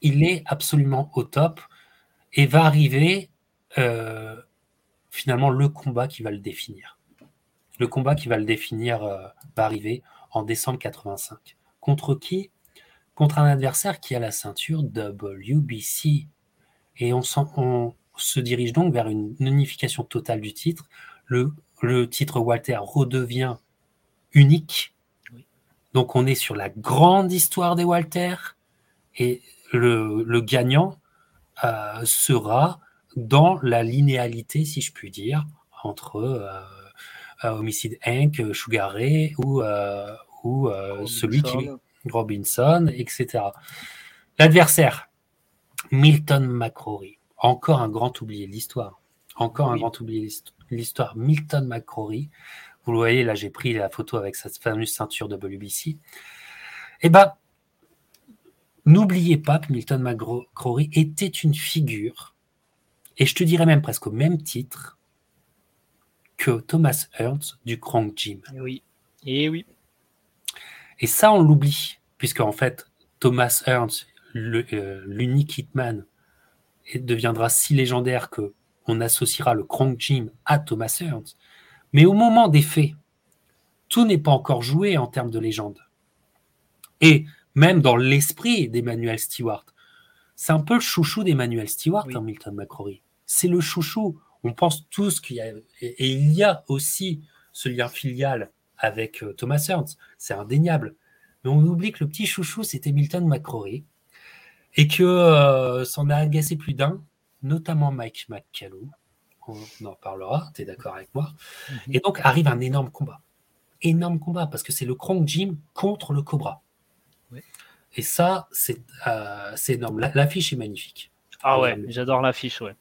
A: Il est absolument au top. Et va arriver euh, finalement le combat qui va le définir. Le combat qui va le définir euh, va arriver en décembre 85. Contre qui? Contre un adversaire qui a la ceinture WBC. Et on, on se dirige donc vers une unification totale du titre. Le, le titre Walter redevient unique. Donc on est sur la grande histoire des Walter et le, gagnant euh, sera dans la linéalité, si je puis dire, entre euh, euh, Homicide Inc., Sugar Ray ou, ou celui qui Robinson, etc. L'adversaire, Milton McCrory, encore un grand oublié de l'histoire. Encore un grand oublié de l'histoire. Milton McCrory, vous le voyez, là j'ai pris la photo avec cette fameuse ceinture de WBC. Eh ben, n'oubliez pas que Milton McCrory était une figure, et je te dirais même presque au même titre que Thomas Ernst du Crank Gym.
B: Eh oui, et eh oui.
A: Et ça, on l'oublie, puisque en fait, Thomas Ernst, euh, l'unique Hitman, deviendra si légendaire que on associera le Crank Gym à Thomas Ernst. Mais au moment des faits, tout n'est pas encore joué en termes de légende. Et même dans l'esprit d'Emmanuel Stewart, c'est un peu le chouchou d'Emmanuel Stewart, Milton McCrory. C'est le chouchou. On pense tous qu'il y a. Et, il y a aussi ce lien filial avec euh, Thomas Ernst. C'est indéniable. Mais on oublie que le petit chouchou, c'était Milton McCrory. Et que euh, ça en a agacé plus d'un, notamment Mike McCallum, on en parlera, tu es d'accord avec moi. Mhm. Et donc arrive un énorme combat. Énorme combat, parce que c'est le Kronk Gym contre le Cobra. Et ça, c'est euh, énorme. L'affiche est magnifique.
B: Ah ouais, j'adore l'affiche, ouais.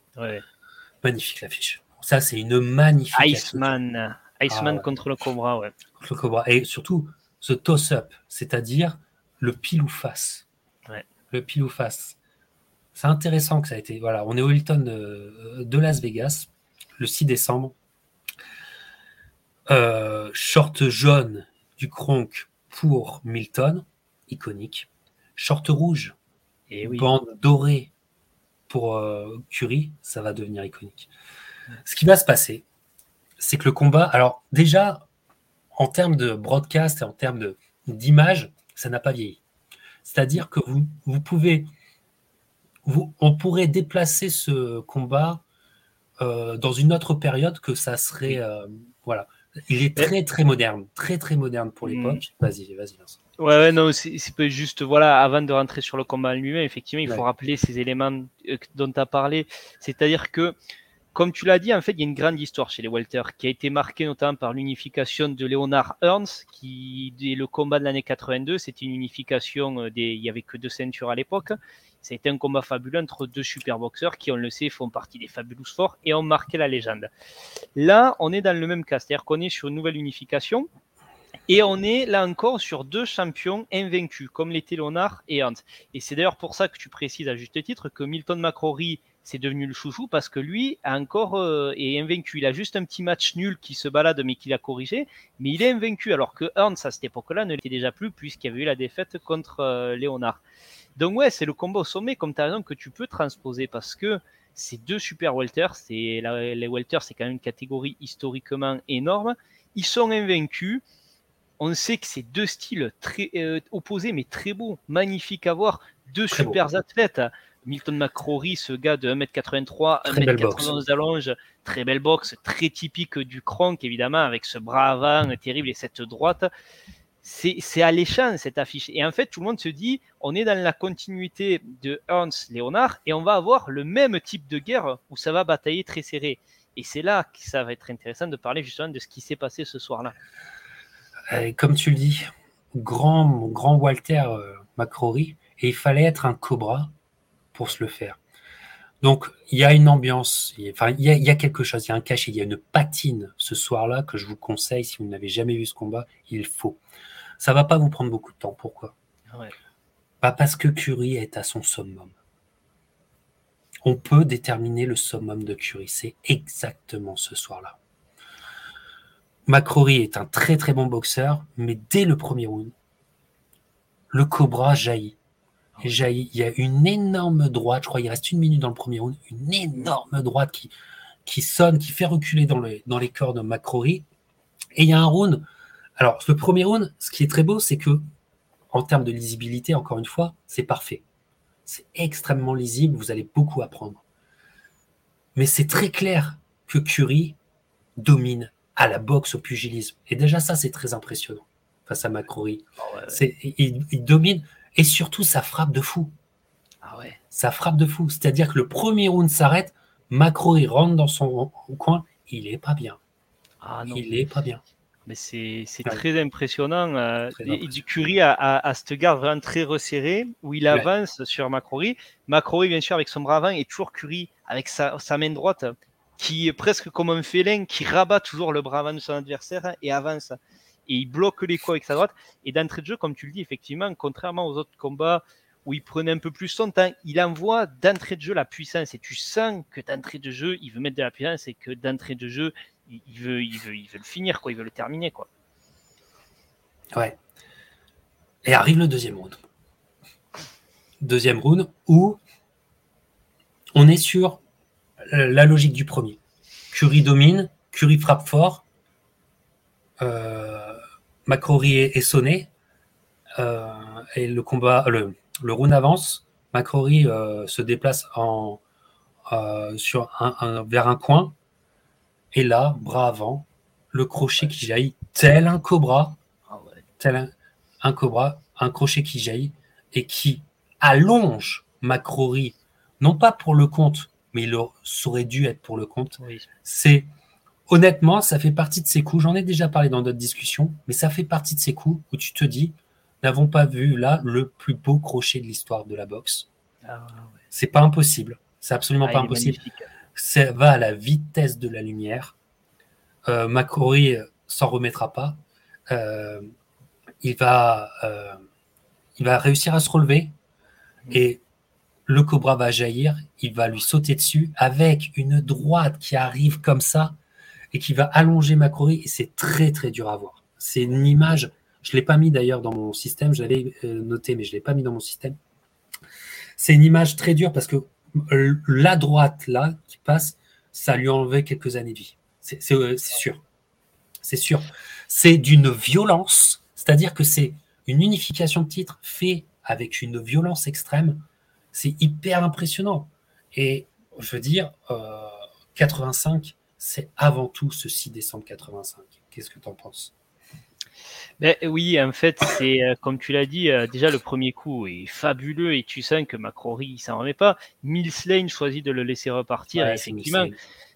A: Magnifique l'affiche. Ça, c'est une magnifique.
B: Iceman. Iceman ah contre le Cobra, ouais.
A: Contre le Cobra. Et surtout, ce toss-up, c'est-à-dire le pile ou face.
B: Ouais.
A: Le pile ou face. C'est intéressant que ça a été. Voilà, on est au Hilton de Las Vegas le 6 décembre. Euh, short jaune du Kronk pour Milton, iconique. Short rouge et bande dorée pour euh, Curie, ça va devenir iconique. Ce qui va se passer, c'est que le combat, alors déjà, en termes de broadcast et en termes d'image, ça n'a pas vieilli. C'est-à-dire que vous, vous pouvez, vous, on pourrait déplacer ce combat euh, dans une autre période que ça serait. Euh, voilà. Il est très, très moderne. Très, très moderne pour l'époque. Mm. Vas-y, vas-y, Vincent.
B: Ouais, ouais, non, c'est juste, voilà, avant de rentrer sur le combat lui-même, effectivement, il faut rappeler ces éléments euh, dont tu as parlé. C'est-à-dire que, comme tu l'as dit, en fait, il y a une grande histoire chez les Walter qui a été marquée notamment par l'unification de Leonard Ernst, qui, est le combat de l'année 82, c'était une unification des, il y avait que deux ceintures à l'époque. Ça a été un combat fabuleux entre deux super boxeurs qui, on le sait, font partie des Fabulous Four et ont marqué la légende. Là, on est dans le même cas, c'est-à-dire qu'on est sur une nouvelle unification. Et on est là encore sur deux champions invaincus, comme l'étaient Leonard et Hans. Et c'est d'ailleurs pour ça que tu précises à juste titre que Milton McCrory c'est devenu le chouchou parce que lui encore euh, est invaincu. Il a juste un petit match nul qui se balade mais qu'il a corrigé, mais il est invaincu alors que Ernst à cette époque-là ne l'était déjà plus puisqu'il y avait eu la défaite contre euh, Léonard. Donc ouais, c'est le combat au sommet, comme tu as raison, que tu peux transposer parce que c'est deux super welters. C'est les welters, c'est quand même une catégorie historiquement énorme. Ils sont invaincus. On sait que c'est deux styles très euh, opposés, mais très beaux, magnifiques à voir. Deux super athlètes. Milton McCrory, ce gars de 1m83, 1m91 d'allonge, très belle boxe, très typique du cronk évidemment, avec ce bras avant terrible et cette droite c'est alléchant cette affiche. Et en fait, tout le monde se dit, on est dans la continuité de Ernst Léonard et on va avoir le même type de guerre où ça va batailler très serré. Et c'est là que ça va être intéressant de parler justement de ce qui s'est passé ce soir-là.
A: Euh, comme tu le dis, grand, grand Walter euh, McCrory, et il fallait être un cobra pour se le faire. Donc, il y a une ambiance, enfin, il y, a, il y a quelque chose, il y a un cachet, il y a une patine ce soir-là que je vous conseille, si vous n'avez jamais vu ce combat, il faut. Ça va pas vous prendre beaucoup de temps. Pourquoi? Pas parce que Curie est à son summum. On peut déterminer le summum de Curie. C'est exactement ce soir-là. McCrory est un très très bon boxeur, mais dès le premier round, le Cobra jaillit. Et il y a une énorme droite, je crois il reste une minute dans le premier round, une énorme droite qui, qui sonne, qui fait reculer dans les, dans les corps de McCrory. Et il y a un round. Alors, le premier round, ce qui est très beau, c'est que, en termes de lisibilité, encore une fois, c'est parfait. C'est extrêmement lisible, vous allez beaucoup apprendre. Mais c'est très clair que Curry domine à la boxe, au pugilisme. Et déjà, ça, c'est très impressionnant face à McCrory. Ah il, il, domine et surtout, ça frappe de fou. Ah ouais. Ça frappe de fou. C'est-à-dire que le premier round s'arrête, Macro il rentre dans son coin, il est pas bien. Ah non. Il est pas bien.
B: Mais c'est très impressionnant. Euh, du Curie a, a, cette garde vraiment très resserrée où il avance sur Macrory. Macrory, bien sûr, avec son bras avant, et toujours Curie avec sa, sa, main droite qui est presque comme un félin qui rabat toujours le bras avant de son adversaire et avance. Et il bloque les coups avec sa droite. Et d'entrée de jeu, comme tu le dis, effectivement, contrairement aux autres combats où il prenait un peu plus son temps, il envoie d'entrée de jeu la puissance et tu sens que d'entrée de jeu, il veut mettre de la puissance et que d'entrée de jeu, il veut, le finir, quoi, il veut le terminer. Quoi.
A: Ouais. Et arrive le deuxième round. Deuxième round où on est sur la logique du premier. Curry domine, Curry frappe fort, euh, est, sonné, euh, et le combat, le, le round avance, McCrory euh, se déplace en, euh, sur un, vers un coin. Et là, bras avant, le crochet qui jaillit, tel un cobra, ah tel un, cobra, un crochet qui jaillit et qui allonge McCrory, non pas pour le compte, mais il aurait dû être pour le compte. C'est honnêtement, ça fait partie de ces coups. J'en ai déjà parlé dans d'autres discussions, mais ça fait partie de ces coups où tu te dis, n'avons pas vu là le plus beau crochet de l'histoire de la boxe. Ah, C'est pas impossible. C'est absolument ah, pas impossible. Ça va à la vitesse de la lumière. Euh, euh s'en remettra pas. Euh, il, va, euh, il va réussir à se relever et le cobra va jaillir. Il va lui sauter dessus avec une droite qui arrive comme ça et qui va allonger Macrory. Et c'est très très dur à voir. C'est une image je ne l'ai pas mis d'ailleurs dans mon système, je l'avais euh, noté, mais je ne l'ai pas mis dans mon système. C'est une image très dure parce que la droite, là, qui passe, ça lui a enlevé quelques années de vie. C'est euh, sûr. C'est sûr. C'est d'une violence, c'est-à-dire que c'est une unification de titre fait avec une violence extrême. C'est hyper impressionnant. Et je veux dire, 85, c'est avant tout ce 6 décembre 85. Qu'est-ce que tu en penses?
B: Ben, oui, en fait, c'est euh, comme tu l'as dit, euh, déjà le premier coup est fabuleux et tu sens que Macrory il s'en remet pas. Mills Lane choisit de le laisser repartir. effectivement,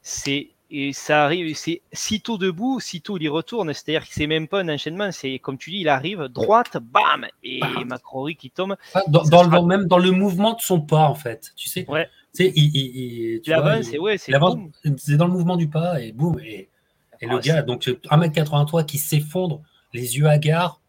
B: c'est et ça arrive, c'est sitôt debout, sitôt il y retourne. C'est-à-dire que c'est même pas un enchaînement, c'est comme tu dis, il arrive droite, bam, et Macrory qui tombe.
A: Ah, dans, le, même dans le mouvement de son pas, en fait. Tu sais, ouais. il, il,
B: il avance, ouais, c'est
A: dans le mouvement du pas et boum. Et, et le ah, gars, donc 1m83 qui s'effondre les yeux hagards.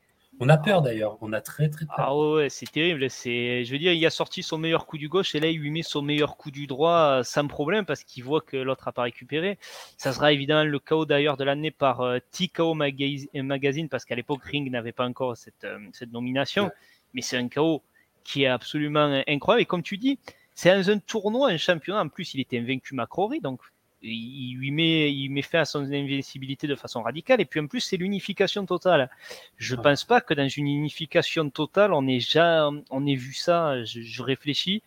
A: On a peur d'ailleurs, on a très très peur.
B: Ah ouais, c'est terrible. C'est, je veux dire, il a sorti son meilleur coup du gauche et là il lui met son meilleur coup du droit euh, sans problème parce qu'il voit que l'autre a pas récupéré. Ça sera évidemment le chaos d'ailleurs de l'année par euh, TKO Magazine parce qu'à l'époque Ring n'avait pas encore cette, euh, cette nomination. Mais c'est un chaos qui est absolument incroyable. Et comme tu dis, c'est un tournoi, un championnat. En plus, il était invaincu Macrory, donc il lui met, il met fin à son invincibilité de façon radicale. Et puis en plus, c'est l'unification totale. Je ne pense pas que dans une unification totale, on ait déjà, on ait vu ça. Je, réfléchis.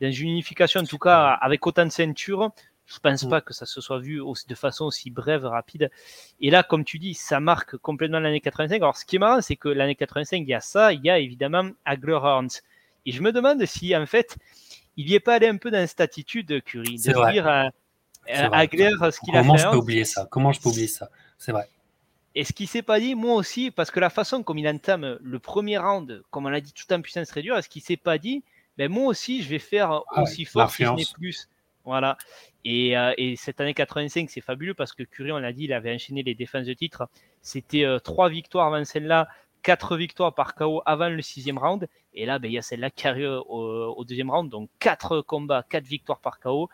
B: Dans une unification, en tout cas, avec autant de ceintures, je pense mm. pas que ça se soit vu de façon aussi brève, rapide. Et là, comme tu dis, ça marque complètement l'année 85. Alors, ce qui est marrant, c'est que l'année 85, il y a ça, il y a évidemment Hagler Horns. Et je me demande si, en fait, il n'y est pas allé un peu dans cette attitude, Curie, de dire, euh,
A: euh, ce qu'il a fait. Comment je peux oublier ça? Comment je peux oublier ça? C'est vrai.
B: Et ce qu'il s'est pas dit, moi aussi, parce que la façon comme il entame le premier round, comme on l'a dit, tout en puissance très dur, est-ce qu'il s'est pas dit, ben moi aussi, je vais faire ah aussi fort si je n'ai plus. Voilà. Et, euh, et, cette année 85, c'est fabuleux parce que Curie, on l'a dit, il avait enchaîné les défenses de titre. C'était euh, trois victoires avant celle-là, quatre victoires par KO avant le sixième round. Et là, ben, il y a celle-là qui arrive au, au, deuxième round. Donc quatre combats, quatre victoires par KO.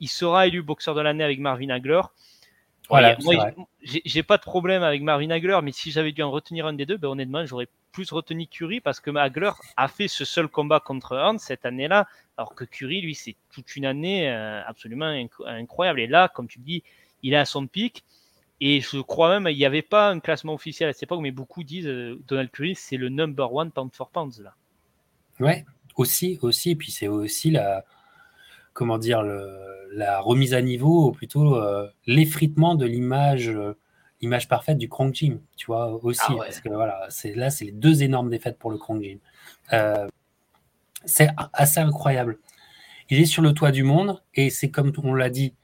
B: Il sera élu boxeur de l'année avec Marvin Hagler.
A: Voilà,
B: j'ai pas de problème avec Marvin Hagler, mais si j'avais dû en retenir un des deux, ben honnêtement, j'aurais plus retenu Curry parce que Hagler a fait ce seul combat contre Hans cette année-là, alors que Curry, lui, c'est toute une année euh, absolument incroyable. Et là, comme tu dis, il est à son pic. Et je crois même, il n'y avait pas un classement officiel à cette époque, mais beaucoup disent euh, Donald Curry, c'est le number one pound for pound là.
A: Ouais, aussi, aussi. Et puis c'est aussi la, comment dire, la remise à niveau, ou plutôt euh, l'effritement de l'image, euh, l'image parfaite du Kronk Gym, tu vois, aussi. Ah parce que voilà, c'est, là, c'est les deux énormes défaites pour le Kronk Gym. c'est assez incroyable. Il est sur le toit du monde et c'est comme on l'a dit,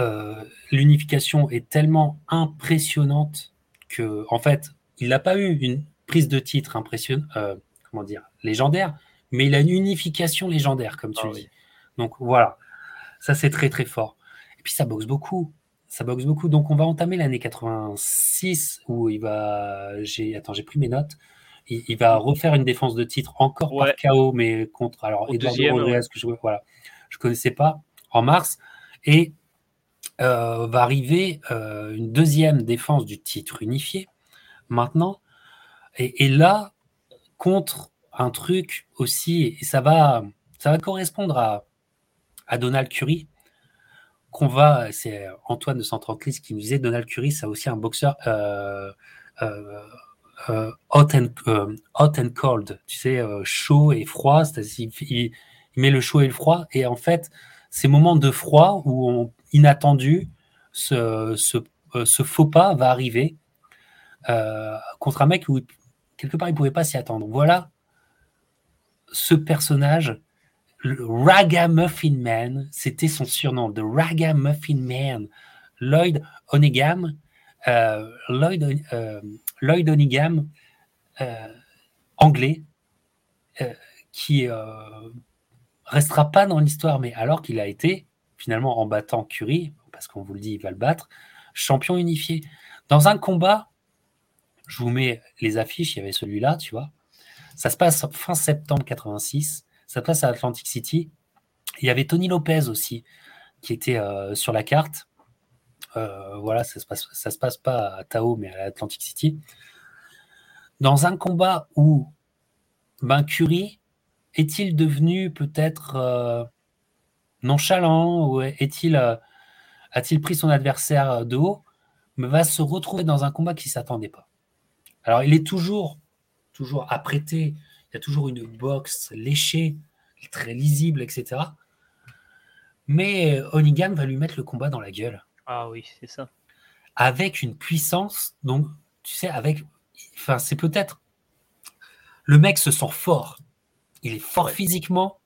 A: euh, l'unification est tellement impressionnante que, en fait, il n'a pas eu une prise de titre impressionnante, euh, comment dire, légendaire, mais il a une unification légendaire, comme tu ah dis. Donc voilà, ça c'est très très fort. Et puis ça boxe beaucoup, ça boxe beaucoup. Donc on va entamer l'année 86 où il va, j'ai, attends, j'ai pris mes notes. Il, va refaire une défense de titre encore par KO, mais contre alors Eduardo Rodriguez que je voilà, je connaissais pas en mars. Et euh, va arriver euh, une deuxième défense du titre unifié maintenant. Et, là, contre un truc aussi, et ça va, ça va correspondre à, à Donald Curry, qu'on va, c'est Antoine de Centranclis qui nous disait Donald Curry, c'est aussi un boxeur euh, hot, and, hot, and, cold, tu sais, chaud et froid, c'est-à-dire il, met le chaud et le froid, et en fait, ces moments de froid où inattendu, ce, euh, faux pas va arriver euh, contre un mec où quelque part il ne pouvait pas s'y attendre. Voilà ce personnage, le Ragamuffin Man, c'était son surnom, The Ragamuffin Man, Lloyd Onegam, euh, Lloyd, Lloyd Onegam, anglais, qui restera pas dans l'histoire, mais alors qu'il a été finalement en battant Curie, parce qu'on vous le dit, il va le battre, champion unifié. Dans un combat, je vous mets les affiches, il y avait celui-là, tu vois. Ça se passe fin septembre 86, ça se passe à Atlantic City. Il y avait Tony Lopez aussi, qui était euh, sur la carte. Euh, voilà, ça se, passe, se passe pas à Tao, mais à Atlantic City. Dans un combat où ben, Curie est-il devenu peut-être euh, nonchalant ou est-il a-t-il pris son adversaire de haut mais va se retrouver dans un combat qui s'attendait pas. Alors il est toujours toujours apprêté, il y a toujours une boxe léchée, très lisible, etc. Mais Onigan va lui mettre le combat dans la gueule.
B: Ah oui, c'est ça.
A: Avec une puissance, donc tu sais, avec, enfin c'est peut-être le mec se sent fort, il est fort physiquement,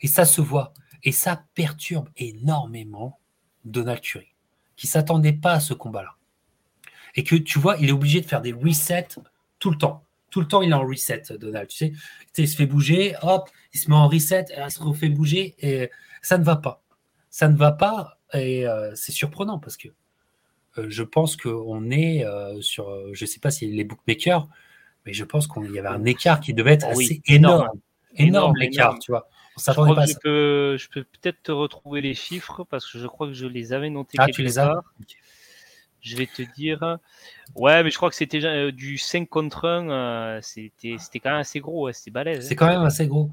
A: et ça se voit. Et ça perturbe énormément Donald Curry, qui s'attendait pas à ce combat-là. Et que tu vois, il est obligé de faire des resets tout le temps. Tout le temps, il est en reset, Donald. Tu sais, il se fait bouger, hop, il se met en reset, il se refait bouger, et ça ne va pas. Ça ne va pas, et euh, c'est surprenant parce que euh, je pense qu'on est euh, sur, je ne sais pas si les bookmakers, mais je pense qu'il y avait un écart qui devait être assez énorme. Énorme, l'écart, tu vois.
B: je, peux, je peux peut-être te retrouver les chiffres parce que je crois que je les avais notés
A: ah, tu les as
B: Je vais te dire. Ouais, mais je crois que c'était euh, du 5 contre 1. Euh, c'était, quand même assez gros, c'était balèze.
A: C'est quand même assez gros.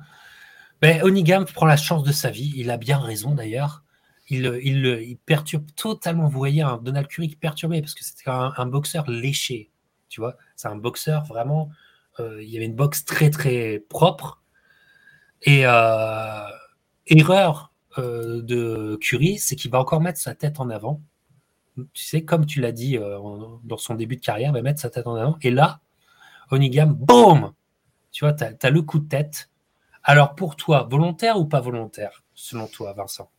A: Ben, Onigam prend la chance de sa vie. Il a bien raison d'ailleurs. Il, il, il, perturbe totalement. Vous voyez Donald Curry qui perturbait parce que c'était un, un boxeur léché. Tu vois, c'est un boxeur vraiment. Euh, il y avait une boxe très très propre et euh, erreur euh, de Curie, c'est qu'il va encore mettre sa tête en avant. Tu sais, comme tu l'as dit euh, dans son début de carrière, il va mettre sa tête en avant. Et là, Onigam, boum Tu vois, tu as, le coup de tête. Alors pour toi, volontaire ou pas volontaire, selon toi, Vincent?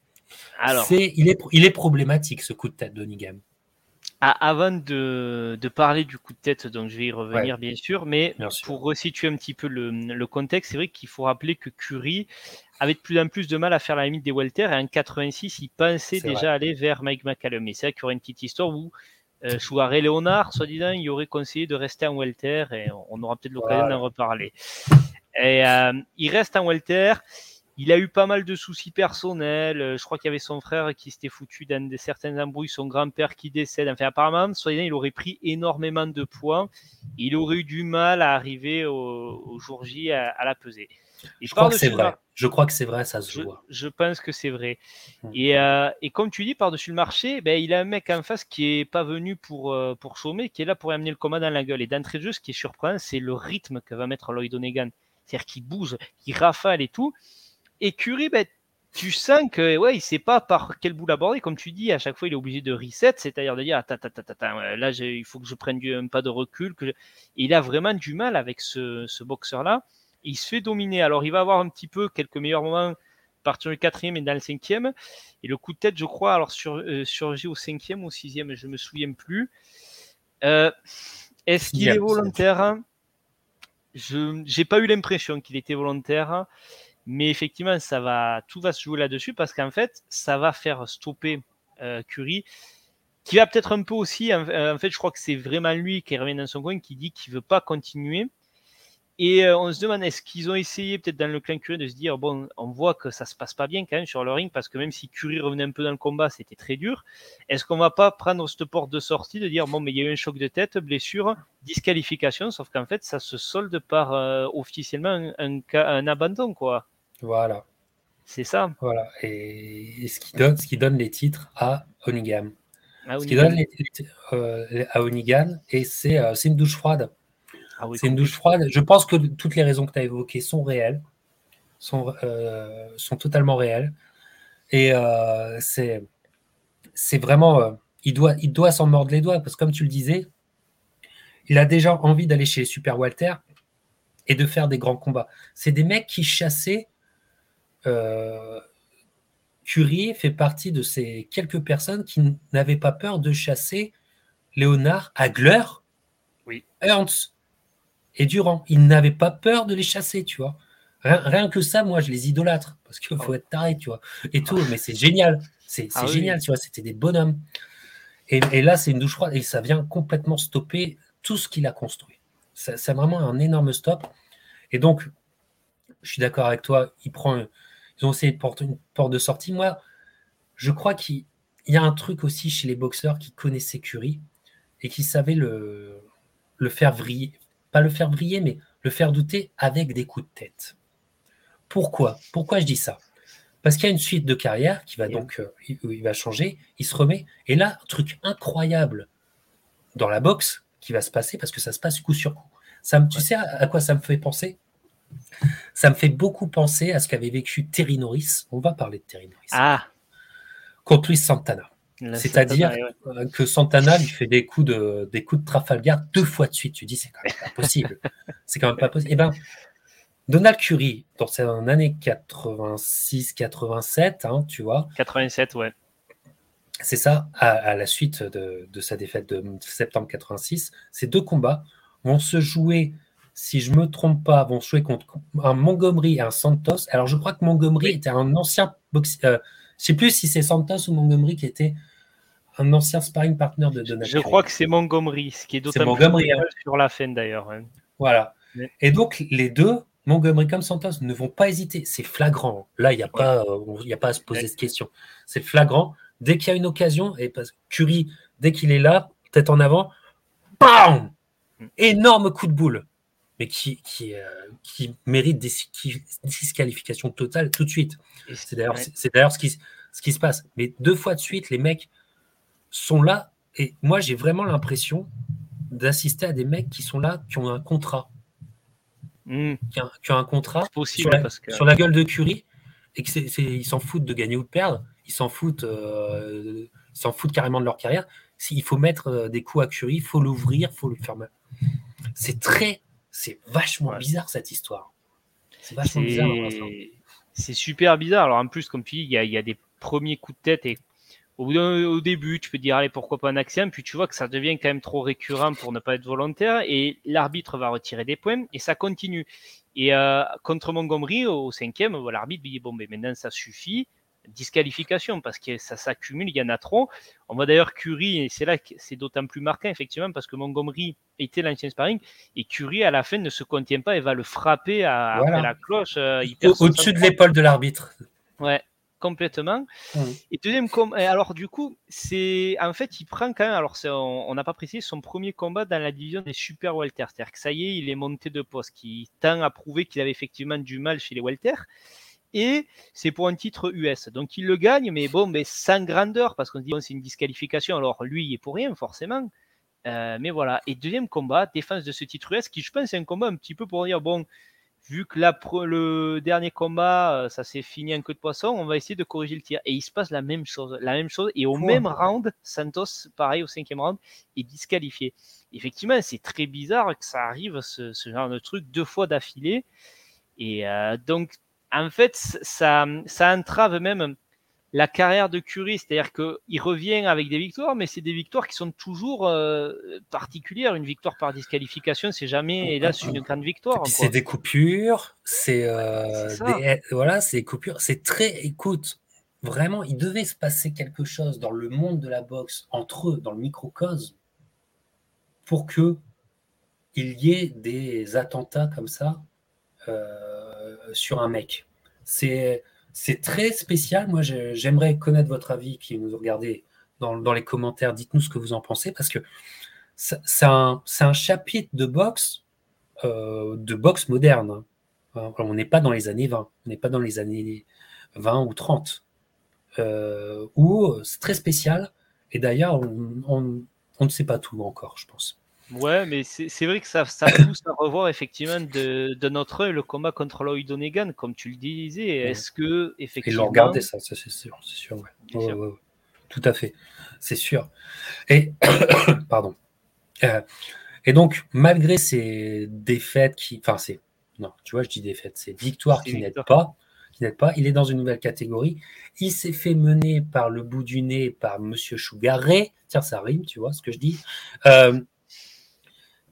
A: Alors, il, est, il est problématique ce coup de tête d'Onigam.
B: Ah, avant de, parler du coup de tête, donc je vais y revenir bien sûr, mais pour resituer un petit peu le, contexte, c'est vrai qu'il faut rappeler que Curry avait de plus en plus de mal à faire la limite des welter et en 86, il pensait déjà aller vers Mike McCallum. Et c'est vrai qu'il y aurait une petite histoire où euh, Chouaré Léonard, soi-disant, il aurait conseillé de rester en welter et on aura peut-être l'occasion d'en reparler. Et euh, il reste en welter il a eu pas mal de soucis personnels. Euh, je crois qu'il y avait son frère qui s'était foutu dans des certaines embrouilles, son grand-père qui décède. Enfin, apparemment, soyez il aurait pris énormément de poids. Il aurait eu du mal à arriver au, jour J à, la peser.
A: je crois que c'est vrai. Je crois que c'est vrai, ça se
B: voit. Je pense que c'est vrai. Et, euh, et, comme tu dis, par-dessus le marché, ben, il a un mec en face qui est pas venu pour, euh, pour chômer, qui est là pour amener le combat dans la gueule. Et d'entrée de jeu, ce qui est surprenant, c'est le rythme que va mettre Lloyd Onegan. C'est-à-dire qu'il bouge, qu'il rafale et tout. Et Curie, ben, tu sens que ouais, il sait pas par quel bout l'aborder. Comme tu dis, à chaque fois, il est obligé de reset, c'est-à-dire de dire attends, attends, attends, là, il faut que je prenne un pas de recul. Que il a vraiment du mal avec ce, ce boxeur-là. Il se fait dominer. Alors, il va avoir un petit peu quelques meilleurs moments à partir du quatrième et dans le cinquième. Et le coup de tête, je crois, alors sur, euh, surgit au cinquième ou au sixième, je me souviens plus. Euh, est-ce qu'il est volontaire? Je n'ai pas eu l'impression qu'il était volontaire. Mais effectivement, ça va, tout va se jouer là-dessus parce qu'en fait, ça va faire stopper euh, Curie, qui va peut-être un peu aussi. En, fait, je crois que c'est vraiment lui qui revient dans son coin, qui dit qu'il veut pas continuer. Et euh, on se demande, est-ce qu'ils ont essayé peut-être dans le clan Curie de se dire, bon, on voit que ça se passe pas bien quand même sur le ring, parce que même si Curie revenait un peu dans le combat, c'était très dur. Est-ce qu'on va pas prendre cette porte de sortie, de dire, bon, mais il y a eu un choc de tête, blessure, disqualification, sauf qu'en fait, ça se solde par euh, officiellement un abandon, quoi.
A: Voilà.
B: C'est ça.
A: Voilà. Et, ce, qui donne, ce qui donne les titres à Onigam. Ce qui donne les titres euh, à Onigan, et euh, c'est une douche froide. Ah c'est une douche froide. Je pense que toutes les raisons que tu as évoquées sont réelles, sont, euh, sont totalement réelles. Et c'est c'est vraiment. il doit, il doit s'en mordre les doigts, parce que comme tu le disais, il a déjà envie d'aller chez Super Walter et de faire des grands combats. C'est des mecs qui chassaient euh, Curie fait partie de ces quelques personnes qui n'avaient pas peur de chasser Léonard, Hagler,
B: oui.
A: Ernst et Durand. Ils n'avaient pas peur de les chasser, tu vois. Rien, que ça, moi, je les idolâtre parce qu'il faut ah. être taré, tu vois. Et tout, mais c'est génial. C'est ah génial, tu vois. C'était des bonhommes. Et, là, c'est une douche froide et ça vient complètement stopper tout ce qu'il a construit. C'est vraiment un énorme stop. Et donc, je suis d'accord avec toi, il prend ils ont essayé de porter une porte de sortie. Moi, je crois qu'il y a un truc aussi chez les boxeurs qui connaissaient Curie et qui savaient le, le faire vriller. Pas le faire vriller, mais le faire douter avec des coups de tête. Pourquoi? Pourquoi je dis ça? Parce qu'il y a une suite de carrière qui va donc, euh, il, va changer, il se remet. Et là, un truc incroyable dans la boxe qui va se passer, parce que ça se passe coup sur coup. Ça, tu sais à quoi ça me fait penser? Ça me fait beaucoup penser à ce qu'avait vécu Terry Norris. On va parler de Terry Norris.
B: Ah.
A: Contre Luis Santana. C'est-à-dire que Santana lui fait des coups de, des coups de Trafalgar deux fois de suite. Tu dis, c'est quand même pas possible. c'est quand même pas possible. Eh ben, Donald Curry, dans ses années 86-87, hein, tu vois.
B: 87, ouais.
A: C'est ça, à, la suite de, de, sa défaite de septembre 86, ces deux combats vont se jouer si je me trompe pas, vont jouer contre un Montgomery et un Santos. Alors, je crois que Montgomery était un ancien boxeur. Je euh, je sais plus si c'est Santos ou Montgomery qui était un ancien sparring partner de Donald.
B: Je crois que c'est Montgomery, ce qui est d'autant
A: plus hein.
B: sur la fin d'ailleurs.
A: Voilà. Et donc, les deux, Montgomery comme Santos, ne vont pas hésiter. C'est flagrant. Là, il n'y a, pas, euh, a pas à se poser cette question. C'est flagrant. Dès qu'il y a une occasion, et parce que Curie, dès qu'il est là, tête en avant, BAM mm. Énorme coup de boule mais qui, qui, euh, qui mérite des disqualifications totales tout de suite. C'est d'ailleurs, c'est d'ailleurs ce qui, ce qui se passe. Mais deux fois de suite, les mecs sont là. Et moi, j'ai vraiment l'impression d'assister à des mecs qui sont là, qui ont un contrat. Hmm. Qui, ont un contrat
B: sur,
A: la, gueule de Curie et qu'ils s'en foutent de gagner ou de perdre. Ils s'en foutent, euh, s'en foutent carrément de leur carrière. S'il faut mettre euh, des coups à Curie, il faut l'ouvrir, il faut le faire. C'est très c'est vachement bizarre cette histoire.
B: C'est vachement bizarre. C'est super bizarre. Alors en plus, comme tu dis, il y, a, des premiers coups de tête et au, au, début, tu peux dire allez pourquoi pas un axiome, puis tu vois que ça devient quand même trop récurrent pour ne pas être volontaire et l'arbitre va retirer des points et ça continue. Et euh, contre Montgomery au cinquième, l'arbitre dit bon, mais maintenant ça suffit. Disqualification parce que ça s'accumule, il y en a trop. On voit d'ailleurs Curie, et c'est là que c'est d'autant plus marquant, effectivement, parce que Montgomery était l'ancien sparring, et Curie, à la fin, ne se contient pas et va le frapper à, après la cloche. Euh,
A: au-dessus de l'épaule de l'arbitre.
B: Ouais, complètement. Mmh. Et deuxième alors du coup, c'est en fait, il prend quand même, alors on n'a pas précisé son premier combat dans la division des super welter, c'est-à-dire que ça y est, il est monté de poste, qui tend à prouver qu'il avait effectivement du mal chez les welter et c'est pour un titre US. Donc il le gagne, mais bon, mais sans grandeur, parce qu'on se dit, bon, c'est une disqualification. Alors lui, il est pour rien, forcément. Euh, mais voilà. Et deuxième combat, défense de ce titre US, qui je pense est un combat un petit peu pour dire, bon, vu que là, le dernier combat, euh, ça s'est fini en queue de poisson, on va essayer de corriger le tir. Et il se passe la même chose. La même chose. Et au même round, Santos, pareil, au cinquième round, est disqualifié. Effectivement, c'est très bizarre que ça arrive, ce, genre de truc, deux fois d'affilée. Et euh, donc, en fait, ça, ça entrave même la carrière de Curie, c'est-à-dire qu'il revient avec des victoires, mais c'est des victoires qui sont toujours euh, particulières. Une victoire par disqualification, c'est jamais, hélas, une grande victoire.
A: C'est des coupures, c'est euh, eh, voilà, c'est des coupures. C'est très, écoute, vraiment, il devait se passer quelque chose dans le monde de la boxe entre eux, dans le microcosme, pour que il y ait des attentats comme ça. Euh, sur un mec. C'est très spécial. Moi, j'aimerais connaître votre avis qui nous regardez dans, dans les commentaires. Dites-nous ce que vous en pensez parce que c'est un, un, chapitre de boxe, euh, de boxe moderne. Hein. On n'est pas dans les années 20, on n'est pas dans les années 20 ou 30, euh, où c'est très spécial. Et d'ailleurs, on, ne sait pas tout encore, je pense.
B: Ouais, mais c'est vrai que ça, ça pousse à revoir effectivement de, de, notre œil le combat contre Lloyd Onegan, comme tu le disais. Est-ce que effectivement.
A: Ils l'ont regardé, ça, c'est sûr, c'est sûr, Tout à fait, c'est sûr. Et pardon. Euh, et donc, malgré ces défaites qui, enfin, c'est non, tu vois, je dis défaites, c'est victoires qui n'aident pas, qui n'aident pas. Il est dans une nouvelle catégorie. Il s'est fait mener par le bout du nez par Monsieur Chougaré. Tiens, ça rime, tu vois ce que je dis. Euh,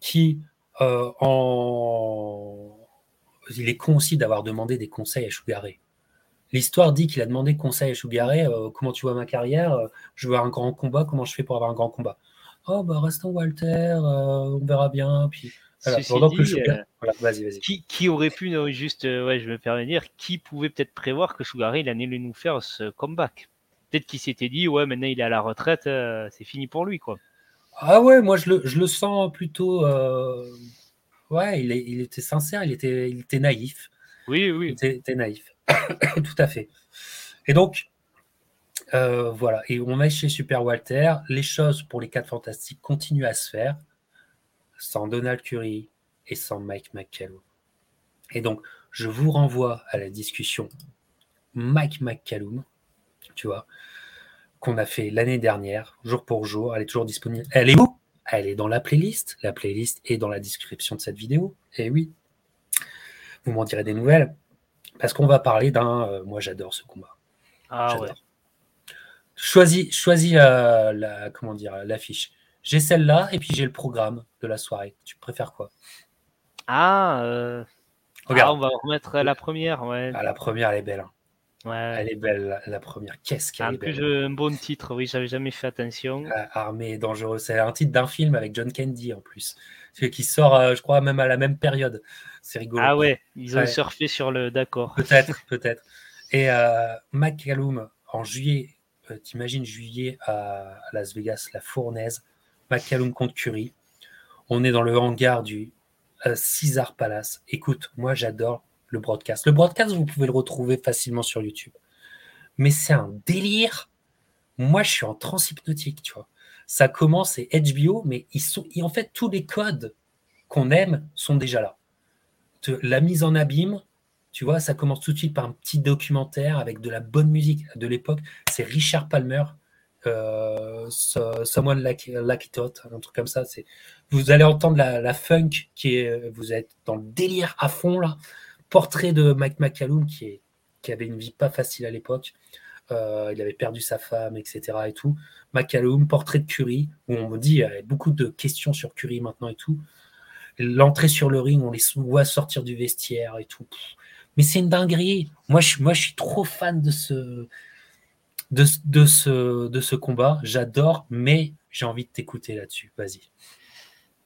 A: qui euh, en... Il est con aussi d'avoir demandé des conseils à Chougaré. L'histoire dit qu'il a demandé conseil à Chougaré euh, comment tu vois ma carrière euh, Je veux un grand combat, comment je fais pour avoir un grand combat Oh, bah restons Walter, on verra bien. Puis,
B: vas-y, vas-y. Qui, qui, aurait pu, juste, ouais, je me permets de dire, qui pouvait peut-être prévoir que Chougaré il allait nous faire ce comeback? Peut-être qu'il s'était dit, ouais, maintenant il est à la retraite, c'est fini pour lui, quoi.
A: Ah ouais, moi je le, je le sens plutôt. Euh, ouais, il, il, était sincère, il était, il était naïf.
B: Oui, oui.
A: Il était, naïf. Tout à fait. Et donc, euh, voilà. Et on est chez Super Walter. Les choses pour les quatre fantastiques continuent à se faire sans Donald Curry et sans Mike McCallum. Et donc, je vous renvoie à la discussion Mike McCallum, tu vois, qu'on a fait l'année dernière, jour pour jour. Elle est toujours disponible. Elle est où? Elle est dans la playlist. La playlist est dans la description de cette vidéo. Et oui, vous m'en direz des nouvelles. Parce qu'on va parler d'un. Euh, moi, j'adore ce combat.
B: Ah ouais.
A: Choisis, choisis euh, la, comment dire, l'affiche. J'ai celle-là et puis j'ai le programme de la soirée. Tu préfères quoi?
B: Ah, euh, Regarde. Ah, on va remettre la première. Ouais.
A: Ah, la première, elle est belle. Hein. Elle est belle, la, première. Qu'est-ce qu'elle est belle.
B: Un bon titre, oui, j'avais jamais fait attention.
A: Armée dangereux. C'est un titre d'un film avec John Candy en plus. Qui sort, euh, je crois, même à la même période. C'est rigolo.
B: Ah ouais, ils ont surfé sur le. D'accord.
A: Peut-être, peut-être. Et euh, McCallum, en juillet, euh, t'imagines juillet à Las Vegas, la fournaise. McCallum contre Curry. On est dans le hangar du Caesar Palace. Écoute, moi j'adore le broadcast. Le broadcast, vous pouvez le retrouver facilement sur YouTube. Mais c'est un délire. Moi, je suis en transhypnotique, tu vois. Ça commence, c'est HBO, mais ils sont, en fait, tous les codes qu'on aime sont déjà là. la mise en abîme, tu vois, ça commence tout de suite par un petit documentaire avec de la bonne musique de l'époque. C'est Richard Palmer, euh, Someone like, like It un truc comme ça. C'est, vous allez entendre la, la, funk qui est, vous êtes dans le délire à fond là portrait de Mike McCallum qui, avait une vie pas facile à l'époque. Euh, il avait perdu sa femme, etc. Et tout. McCallum, portrait de Curry, où on me dit, il y a beaucoup de questions sur Curry maintenant et tout. L'entrée sur le ring, on les voit sortir du vestiaire et tout. Mais c'est une dinguerie. Moi je, suis trop fan de ce, de, de, ce, de ce combat. J'adore, mais j'ai envie de t'écouter là-dessus. Vas-y.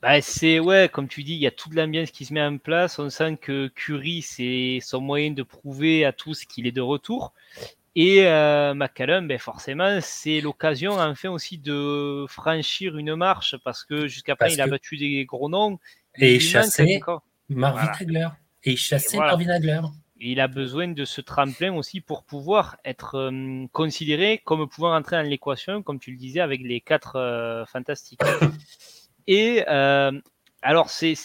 B: Bah, c'est ouais, comme tu dis, il y a toute l'ambiance qui se met en place. On sent que Curry, c'est son moyen de prouver à tous qu'il est de retour. Et euh, McCallum, ben forcément, c'est l'occasion enfin aussi de franchir une marche parce que jusqu'à présent, il a battu des gros noms.
A: Et chassé Marvin Hagler. Et chassé Marvin Hagler.
B: Il a besoin de ce tremplin aussi pour pouvoir être euh, considéré comme pouvant entrer dans l'équation, comme tu le disais, avec les quatre euh, fantastiques. Et euh, alors, c'est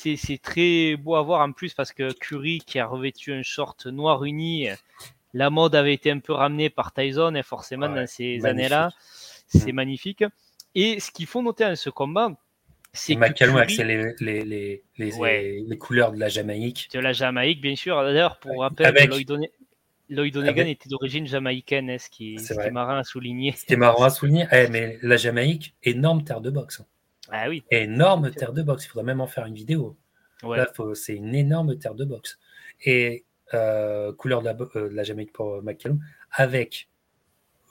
B: très beau à voir en plus parce que Curry, qui a revêtu un short noir uni, la mode avait été un peu ramenée par Tyson, et forcément, dans ces années-là, c'est mm. magnifique. Et ce qu'il faut noter dans ce combat, c'est
A: que. Curry... avec les, les, les, les, couleurs de la Jamaïque.
B: De la Jamaïque, bien sûr. D'ailleurs, pour rappel, Lloyd, Onegan était d'origine jamaïcaine, hein, ce qui, est, marrant à souligner.
A: C'est marrant à souligner. Eh, mais la Jamaïque, énorme terre de boxe.
B: Ah oui.
A: Énorme terre de boxe. Il faudrait même en faire une vidéo. c'est une énorme terre de boxe. Et euh, couleur de la, euh, de la, Jamaïque pour euh, McCallum, avec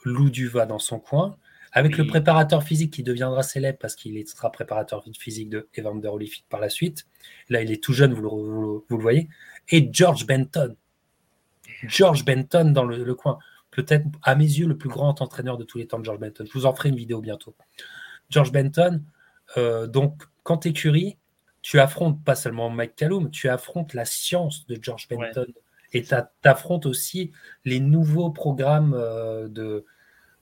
A: Lou Duva dans son coin, avec le préparateur physique qui deviendra célèbre parce qu'il sera préparateur physique de Evander Holyfield par la suite. Là, il est tout jeune, vous le, vous le, voyez. Et George Benton. George Benton dans le, le coin. Peut-être, à mes yeux, le plus grand entraîneur de tous les temps, George Benton. Je vous en ferai une vidéo bientôt. George Benton, euh, donc, quand tu es Curie, tu affrontes pas seulement Mike Callum, tu affrontes la science de George Benton. Et tu affrontes aussi les nouveaux programmes euh, de,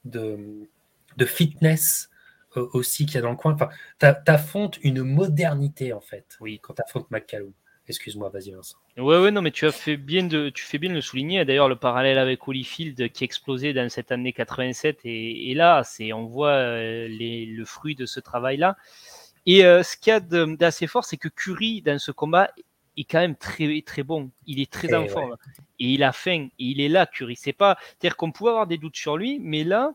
A: de, fitness euh, aussi qu'il y a dans le coin. Enfin, tu affrontes une modernité, en fait, oui. quand tu affrontes McCallum. Excuse-moi, vas-y Vincent.
B: Ouais, ouais, non, mais tu as fait bien de, tu fais bien de le souligner. D'ailleurs, le parallèle avec Holyfield qui explosait dans cette année 87 et, là, c'est, on voit euh, le fruit de ce travail-là. Et euh, ce qu'il y a d'assez fort, c'est que Curry dans ce combat est quand même très très bon. Il est très en forme et il a faim. Et il est là, Curry. C'est pas, c'est-à-dire qu'on pouvait avoir des doutes sur lui, mais là,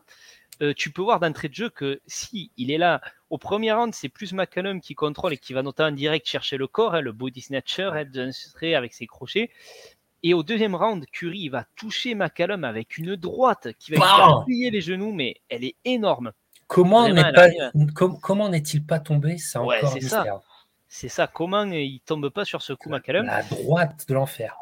B: euh, tu peux voir d'entrée de jeu que si il est là au premier round, c'est plus McCallum qui contrôle et qui va notamment en direct chercher le corps, hein, le body snatcher, hein, avec ses crochets. Et au deuxième round, Curry va toucher McCallum avec une droite qui va lui faire plier les genoux, mais elle est énorme.
A: Comment n'est-il pas tombé? C'est encore
B: c'est ça. C'est ça. Comment il tombe pas sur ce coup, McCallum?
A: La droite de l'enfer.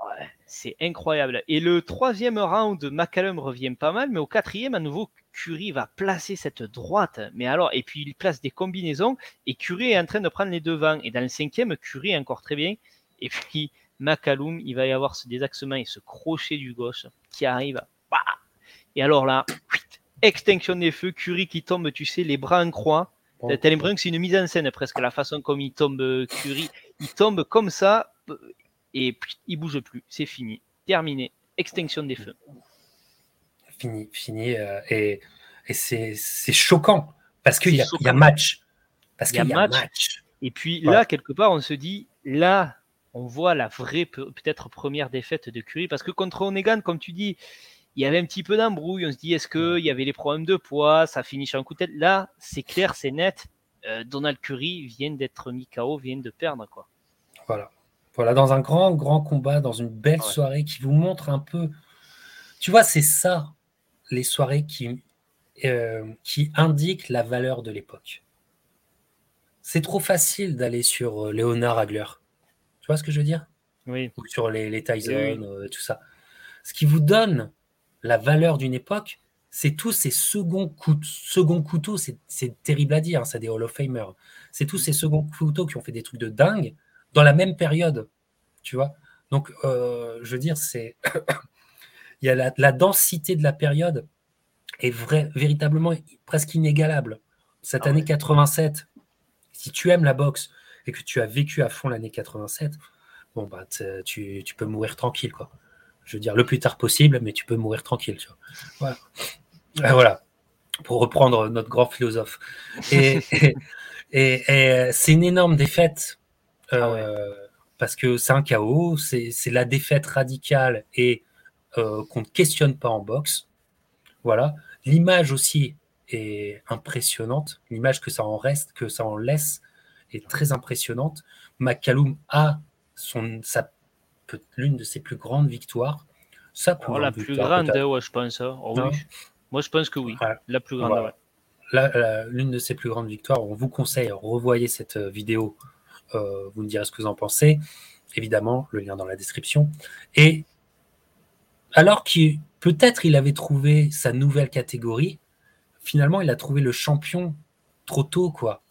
B: c'est incroyable. Et le troisième round, McCallum revient pas mal, mais au quatrième, à nouveau, Curie va placer cette droite, mais alors, et puis il place des combinaisons, et Curie est en train de prendre les devants. Et dans le cinquième, Curie est encore très bien. Et puis, McCallum, il va y avoir ce désaxement et ce crochet du gauche qui arrive. Bah et alors là, extinction des feux, Curie qui tombe, tu sais, les bras en croix. T'as l'impression que c'est une mise en scène presque, la façon comme il tombe, Curie. Il tombe comme ça, et puis, il bouge plus. C'est fini. Terminé. Extinction des feux
A: fini, fini. Euh, et, c'est choquant parce qu'il y, y, a match. Parce qu'il y, a match.
B: Et puis là, quelque part, on se dit, là, on voit la vraie, peut-être première défaite de Curry. Parce que contre Onegan, comme tu dis, il y avait un petit peu d'embrouille. On se dit, est-ce qu'il y avait les problèmes de poids? Ça finit sur un coup de tête. Là, c'est clair, c'est net. Euh, Donald Curry vient d'être mis KO, vient de perdre. quoi.
A: Voilà. Voilà, dans un grand, grand combat, dans une belle soirée qui vous montre un peu. Tu vois, c'est ça les soirées qui, euh, qui indiquent la valeur de l'époque. C'est trop facile d'aller sur euh, Léonard Hagler. Tu vois ce que je veux dire?
B: Oui.
A: Ou sur les, les Tyson, euh, tout ça. Ce qui vous donne la valeur d'une époque, c'est tous ces seconds, couteaux, second couteaux, c'est terrible à dire, hein, c'est des Hall of Famer. C'est tous ces seconds couteaux qui ont fait des trucs de dingue dans la même période, tu vois? Donc, je veux dire, c'est il y a la, densité de la période est vrai, véritablement presque inégalable. Cette ah année 87, si tu aimes la boxe et que tu as vécu à fond l'année 87, bon bah tu, peux mourir tranquille quoi. Je veux dire le plus tard possible, mais tu peux mourir tranquille. Voilà. voilà. Pour reprendre notre grand philosophe. Et, et, c'est une énorme défaite euh, ah parce que c'est un chaos, c'est la défaite radicale et euh, qu'on ne questionne pas en boxe. Voilà. L'image aussi est impressionnante. L'image que ça en reste, que ça en laisse, est très impressionnante. McCallum a son, sa, l'une de ses plus grandes victoires.
B: Ça, oh, la plus grande, je pense. Hein. Oh, Moi, je pense que oui. La plus grande.
A: L'une de ses plus grandes victoires, on vous conseille, revoyez cette vidéo, vous me direz ce que vous en pensez. Évidemment, le lien dans la description. Et alors qu'il peut-être il avait trouvé sa nouvelle catégorie, finalement, il a trouvé le champion trop tôt, quoi.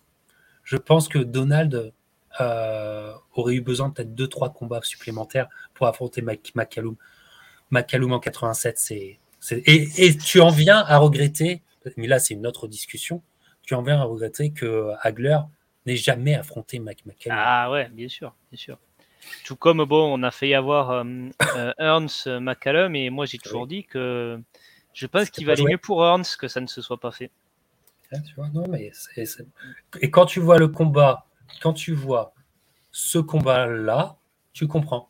A: Je pense que Donald euh, aurait eu besoin peut-être deux, trois combats supplémentaires pour affronter McCallum. McCallum en 87, c'est. Et, tu en viens à regretter, mais là c'est une autre discussion, tu en viens à regretter que Hagler n'ait jamais affronté McCallum.
B: Ah ouais, bien sûr, bien sûr. Tout comme, bon, on a fait y avoir euh, euh, Ernst McCallum, et moi j'ai toujours dit que je pense qu'il valait mieux pour Ernst que ça ne se soit pas fait.
A: Et quand tu vois le combat, quand tu vois ce combat-là, tu comprends.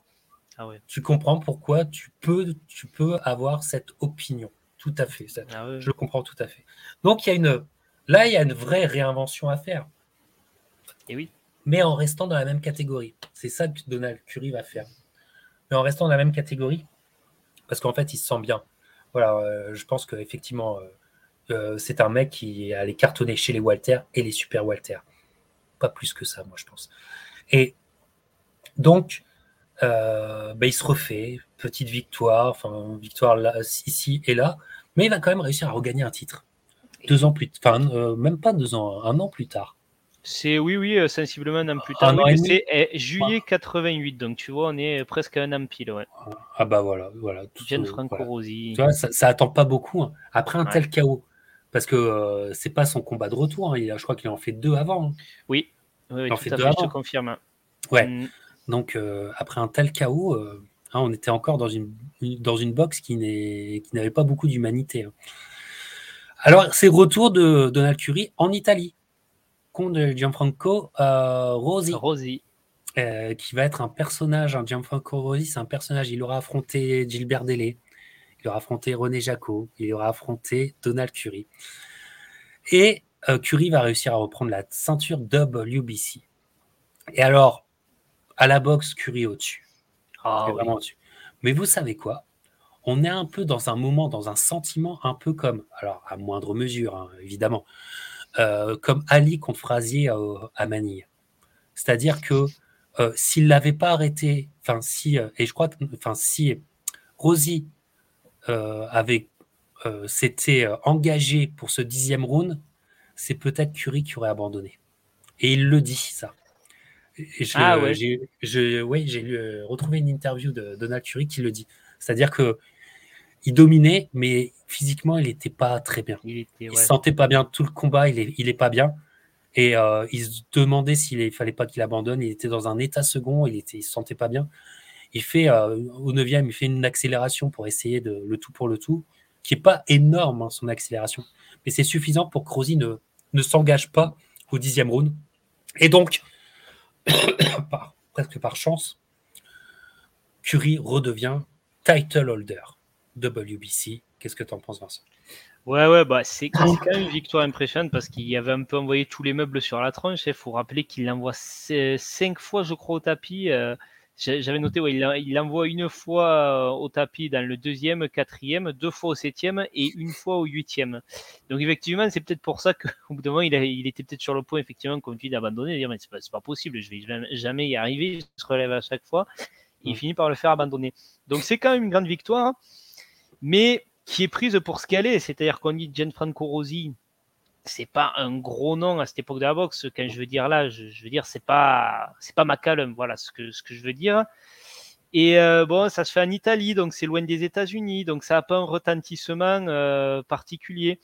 A: Ah Tu comprends pourquoi tu peux, tu peux avoir cette opinion. Tout à fait. Ah je comprends tout à fait. Donc, il y a une, là, il y a une vraie réinvention à faire.
B: Et oui.
A: Mais en restant dans la même catégorie. C'est ça que Donald Curry va faire. Mais en restant dans la même catégorie, parce qu'en fait, il se sent bien. Voilà, euh, je pense qu'effectivement, euh, euh, c'est un mec qui allait cartonner chez les Walter et les Super Walter. Pas plus que ça, moi, je pense. Et donc, bah, il se refait, petite victoire, enfin, victoire ici et là, mais il va quand même réussir à regagner un titre. Deux ans plus enfin, même pas deux ans, un an plus tard.
B: C'est oui, oui, euh, sensiblement un an plus tard. c'est eh, juillet 88, donc tu vois, on est presque un an pile. Ouais.
A: Ah bah voilà, voilà.
B: Franco Rosi.
A: Tu vois, ça, ça, attend pas beaucoup. Hein. Après un tel chaos, parce que euh, c'est pas son combat de retour. Hein. Il je crois qu'il en fait deux avant. Hein.
B: Oui, oui, il en fait deux avant. je te confirme.
A: Ouais. Mm. Donc euh, après un tel chaos, on était encore dans une, dans une boxe qui n'avait pas beaucoup d'humanité. Alors, c'est retour de Donald Curry en Italie de Gianfranco euh, Rosi. Euh, qui va être un personnage, un Gianfranco Rosi, c'est un personnage. Il aura affronté Gilbert Dele, il aura affronté René Jacot, il aura affronté Donald Curry. Et euh, Curry va réussir à reprendre la ceinture WBC. Et alors, à la boxe, Curry au-dessus. Ah vraiment au-dessus. Mais vous savez quoi? On est un peu dans un moment, dans un sentiment un peu comme, alors à moindre mesure, hein, évidemment, euh, comme Ali contre Frazier euh, à Manille. C'est-à-dire que euh, s'il l'avait pas arrêté, enfin si, et je crois que, enfin si Rosie avait s'était engagé pour ce dixième round, c'est peut-être Curie qui aurait abandonné. Et il le dit ça. ah ouais. J'ai, oui, j'ai retrouvé une interview de Donald Curie qui le dit. C'est-à-dire que il dominait, mais physiquement, il n'était pas très bien. Il, ne se sentait pas bien tout le combat, il est, il est pas bien. Et euh, il se demandait s'il ne fallait pas qu'il abandonne. Il était dans un état second, il ne se sentait pas bien. Il fait, euh, au neuvième, il fait une accélération pour essayer de, le tout pour le tout, qui n'est pas énorme, hein, son accélération. Mais c'est suffisant pour que Rosy ne, ne s'engage pas au dixième round. Et donc, presque par chance, Curry redevient title holder. WBC. Qu'est-ce que tu en penses, Vincent?
B: Ouais, ouais, bah c'est quand même une victoire impressionnante parce qu'il avait un peu envoyé tous les meubles sur la tronche. Il faut rappeler qu'il l'envoie cinq fois, je crois, au tapis. Euh, j'avais noté, ouais, il l'envoie une fois euh, au tapis dans le deuxième, quatrième, deux fois au septième et une fois au huitième. Donc effectivement, c'est peut-être pour ça qu'au bout d'un moment, il, il était peut-être sur le point, effectivement, comme tu dis, d'abandonner, de dire mais c'est pas, pas possible, je vais jamais y arriver, il se relève à chaque fois. Il finit par le faire abandonner. Donc c'est quand même une grande victoire. Mais qui est prise pour ce qu'elle est. C'est-à-dire qu'on dit Gianfranco Rosi, c'est pas un gros nom à cette époque de la boxe. Quand je veux dire là, je, veux dire c'est pas c'est pas McCallum, voilà ce que ce que je veux dire. Et euh, bon, ça se fait en Italie, donc c'est loin des États-Unis, donc ça n'a pas un retentissement euh, particulier.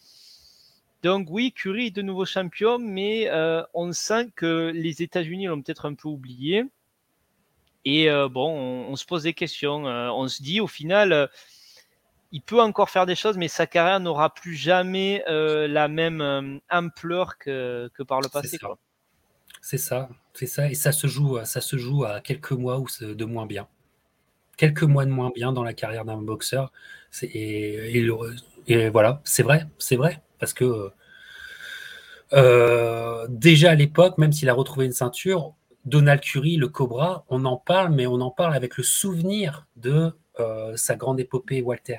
B: Donc oui, Curry est de nouveau champion, mais euh, on sent que les États-Unis l'ont peut-être un peu oublié. Et bon, on, on, se pose des questions. on se dit au final, il peut encore faire des choses, mais sa carrière n'aura plus jamais euh, la même euh, ampleur que, par le passé.
A: C'est ça, c'est ça, et ça se joue, ça se joue à quelques mois ou de moins bien, quelques mois de moins bien dans la carrière d'un boxeur. Et, et, voilà, c'est vrai, c'est vrai, parce que euh, déjà à l'époque, même s'il a retrouvé une ceinture, Donald Curry, le Cobra, on en parle, mais on en parle avec le souvenir de euh, sa grande épopée Walter.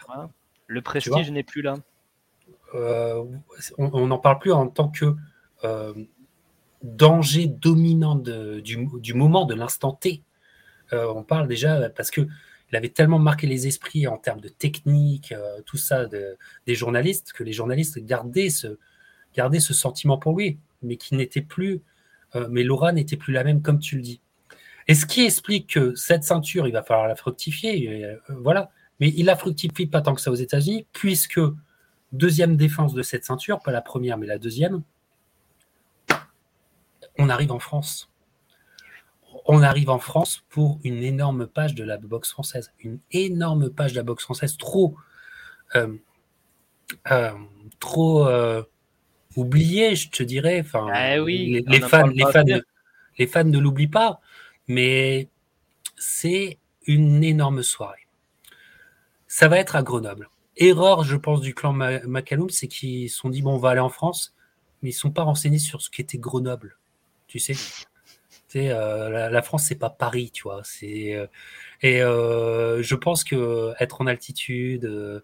B: Le prestige n'est plus là.
A: on n'en parle plus en tant que danger dominant du, moment, de l'instant T. on parle déjà parce que il avait tellement marqué les esprits en termes de technique, tout ça, des journalistes, que les journalistes gardaient ce, gardaient ce sentiment pour lui, mais qui n'était plus, mais l'aura n'était plus la même, comme tu le dis. Et ce qui explique que cette ceinture, il va falloir la fructifier, euh, voilà. Mais il la fructifie pas tant que ça aux États-Unis, puisque deuxième défense de cette ceinture, pas la première, mais la deuxième, on arrive en France. On arrive en France pour une énorme page de la boxe française. Une énorme page de la boxe française, trop, euh, euh, trop oubliée, je te dirais. Enfin,
B: ah oui,
A: les, fans, les, fans, les fans ne l'oublient pas mais c'est une énorme soirée. Ça va être à Grenoble. Erreur, je pense, du clan Macaloum, c'est qu'ils se sont dit, bon, on va aller en France, mais ils ne sont pas renseignés sur ce qu'était Grenoble. Tu sais, euh, la, France, c'est pas Paris, tu vois. Euh, et euh, je pense que être en altitude,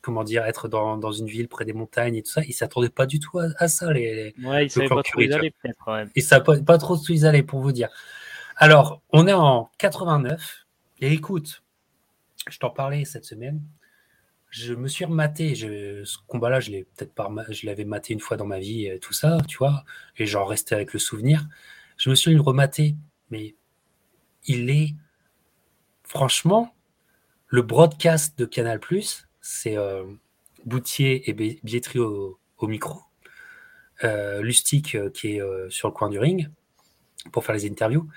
A: comment dire, être dans, une ville près des montagnes et tout ça, ils s'attendaient pas du tout à, ça. Les,
B: ouais, ils savaient pas trop où ils allaient, peut-être.
A: Ils savaient pas, trop où ils allaient, pour vous dire. Alors, on est en 89. Et écoute, je t'en parlais cette semaine. Je me suis rematé. ce combat-là, je l'ai peut-être pas, je l'avais maté une fois dans ma vie, et tout ça, tu vois, et j'en restais avec le souvenir. Je me suis rematé, mais il est franchement le broadcast de Canal c'est euh, Boutier et Bietri au, micro, euh, Lustig euh, qui est euh, sur le coin du ring pour faire les interviews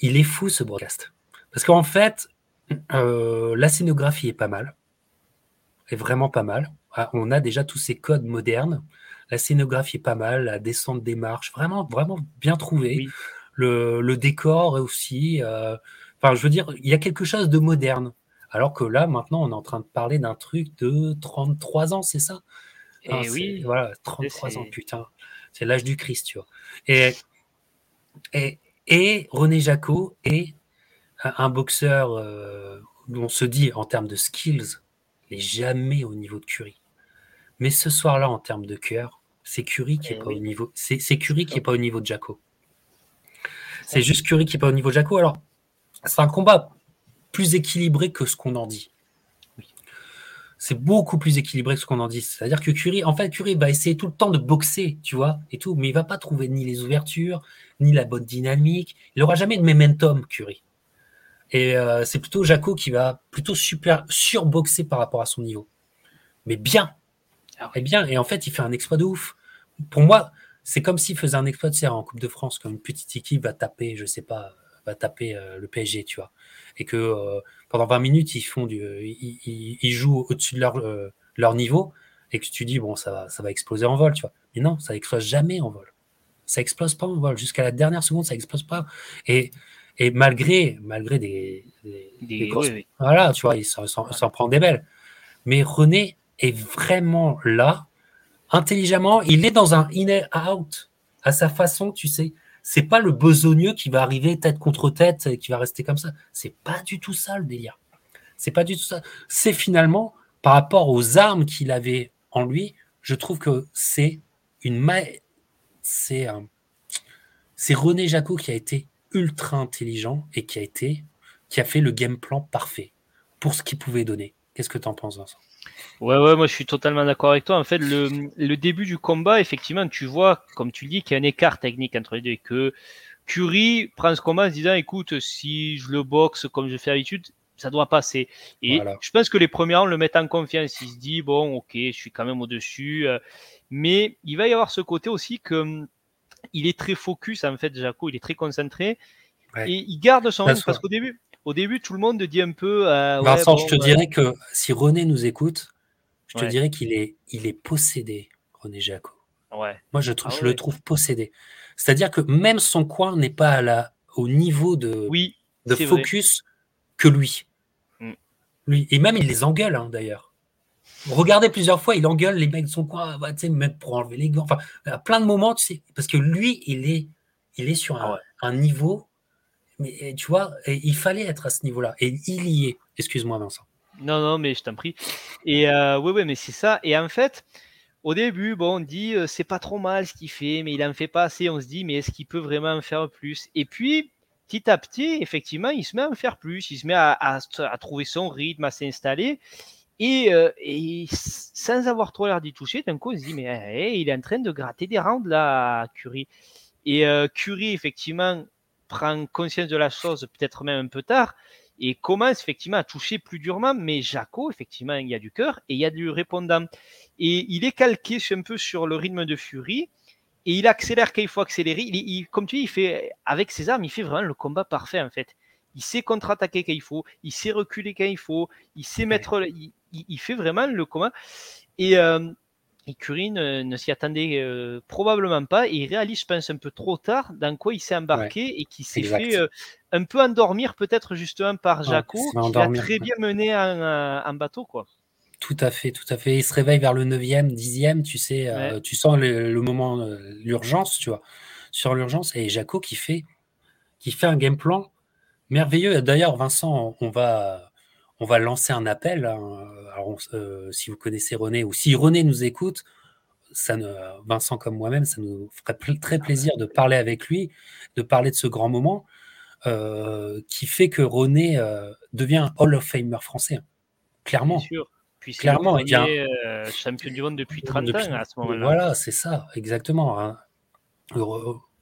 A: il est fou ce broadcast. Parce qu'en fait, la scénographie est pas mal. Est vraiment pas mal. Ah, on a déjà tous ces codes modernes. La scénographie est pas mal, la descente des marches, vraiment, vraiment bien trouvé. Le, décor aussi. Euh, enfin, je veux dire, il y a quelque chose de moderne. Alors que là, maintenant, on est en train de parler d'un truc de 33 ans, c'est ça?
B: Et oui.
A: Voilà, 33 ans, putain. C'est l'âge du Christ, tu vois. Et, et, et René Jacot est un boxeur euh, où on se dit en termes de skills, il n'est jamais au niveau de Curie. Mais ce soir-là, en termes de cœur, c'est Curie qui n'est eh pas au niveau. Curie qui est pas au niveau de Jaco. C'est juste Curie qui n'est pas au niveau de Jaco. Alors, c'est un combat plus équilibré que ce qu'on en dit. C'est beaucoup plus équilibré que ce qu'on en dit. C'est-à-dire que Curie, en fait, Curie va essayer tout le temps de boxer, tu vois, et tout, mais il va pas trouver ni les ouvertures, ni la bonne dynamique. Il n'aura jamais de momentum, Curie. Et euh, c'est plutôt Jaco qui va plutôt super surboxer par rapport à son niveau. Mais bien. Ah et bien. Et en fait, il fait un exploit de ouf. Pour moi, c'est comme s'il faisait un exploit de serre en Coupe de France, comme une petite équipe va taper, je sais pas, va taper euh, le PSG, tu vois. Et que euh, pendant 20 minutes, ils font du, ils, jouent au-dessus de leur, leur niveau, et que tu dis, bon, ça va, ça va exploser en vol, tu vois. Mais non, ça explose jamais en vol ça explose pas en vol. Jusqu'à la dernière seconde, ça explose pas. Et, et malgré, malgré des, voilà, tu vois, il s'en prend des belles. Mais René est vraiment là, intelligemment. Il est dans un in-out à sa façon, tu sais. C'est pas le besogneux qui va arriver tête contre tête et qui va rester comme ça. C'est pas du tout ça le délire. C'est pas du tout ça. C'est finalement par rapport aux armes qu'il avait en lui, je trouve que c'est une c'est c'est René Jacot qui a été ultra intelligent et qui a été qui a fait le game plan parfait pour ce qu'il pouvait donner. Qu'est-ce que tu en penses, Vincent?
B: Ouais, ouais, moi je suis totalement d'accord avec toi. En fait, le, début du combat, effectivement, tu vois, comme tu le dis, qu'il y a un écart technique entre les deux. Que Curie prend ce combat en se disant écoute, si je le boxe comme je fais d'habitude, ça doit passer. Et je pense que les premiers rounds le mettent en confiance. Il se dit bon, ok, je suis quand même au-dessus. Euh, mais il va y avoir ce côté aussi que hum, il est très focus en fait, Jaco, il est très concentré et il garde son rythme parce qu'au début, au début, tout le monde dit un peu.
A: Euh, Vincent, je te dirais que si René nous écoute, je te dirais qu'il est, il est possédé, René Jaco.
B: Ouais.
A: Moi, je, ah le trouve possédé. C'est-à-dire que même son coin n'est pas à la, au niveau de,
B: oui,
A: de focus que lui. Mm. lui. Et même, il les engueule, hein, d'ailleurs. Regardez plusieurs fois, il engueule les mecs de son coin, bah, tu sais, même pour enlever les gants. Enfin, à plein de moments, tu sais, parce que lui, il est, il est sur un, ah niveau, mais tu vois, il fallait être à ce niveau-là. Et il y est. Excuse-moi, Vincent.
B: Non, non, mais je t'en prie. Et euh, oui, oui, mais c'est ça. Et en fait, au début, bon, on dit euh, c'est pas trop mal ce qu'il fait, mais il en fait pas assez. On se dit, mais est-ce qu'il peut vraiment en faire plus? Et puis, petit à petit, effectivement, il se met à en faire plus. Il se met à, trouver son rythme, à s'installer. Et, euh, et, sans avoir trop l'air d'y toucher, d'un coup, on se dit, mais eh, il est en train de gratter des rounds là, Curie. Et euh, Curie, effectivement, prend conscience de la chose peut-être même un peu tard et commence effectivement à toucher plus durement. Mais Jaco, effectivement, il y a du cœur et il y a du répondant. Et il est calqué un peu sur le rythme de Fury et il accélère quand il faut accélérer. Il, comme tu dis, il fait, avec ses armes, il fait vraiment le combat parfait en fait. Il sait contre-attaquer quand il faut, il sait reculer quand il faut, il sait mettre, il, fait vraiment le combat. Et, euh, et Curie ne, s'y attendait euh, probablement pas et il réalise, je pense, un peu trop tard dans quoi il s'est embarqué et qui s'est fait euh, un peu endormir peut-être justement par Jaco, qui a très bien mené en, bateau. quoi.
A: Tout à fait, tout à fait. Il se réveille vers le 9e, 10e, tu sais, euh, tu sens le, moment, l'urgence, tu vois, sur l'urgence. Et Jaco qui fait, qui fait un game plan merveilleux. D'ailleurs, Vincent, on va on va lancer un appel. Hein. Euh, si vous connaissez René ou si René nous écoute, ça ne, Vincent comme moi-même, ça nous ferait très plaisir de parler avec lui, de parler de ce grand moment euh, qui fait que René euh, devient un Hall of Famer français. Hein. Clairement. Bien
B: sûr. Clairement, il est champion du monde depuis 30 ans à ce moment-là.
A: Voilà, c'est ça, exactement. Hein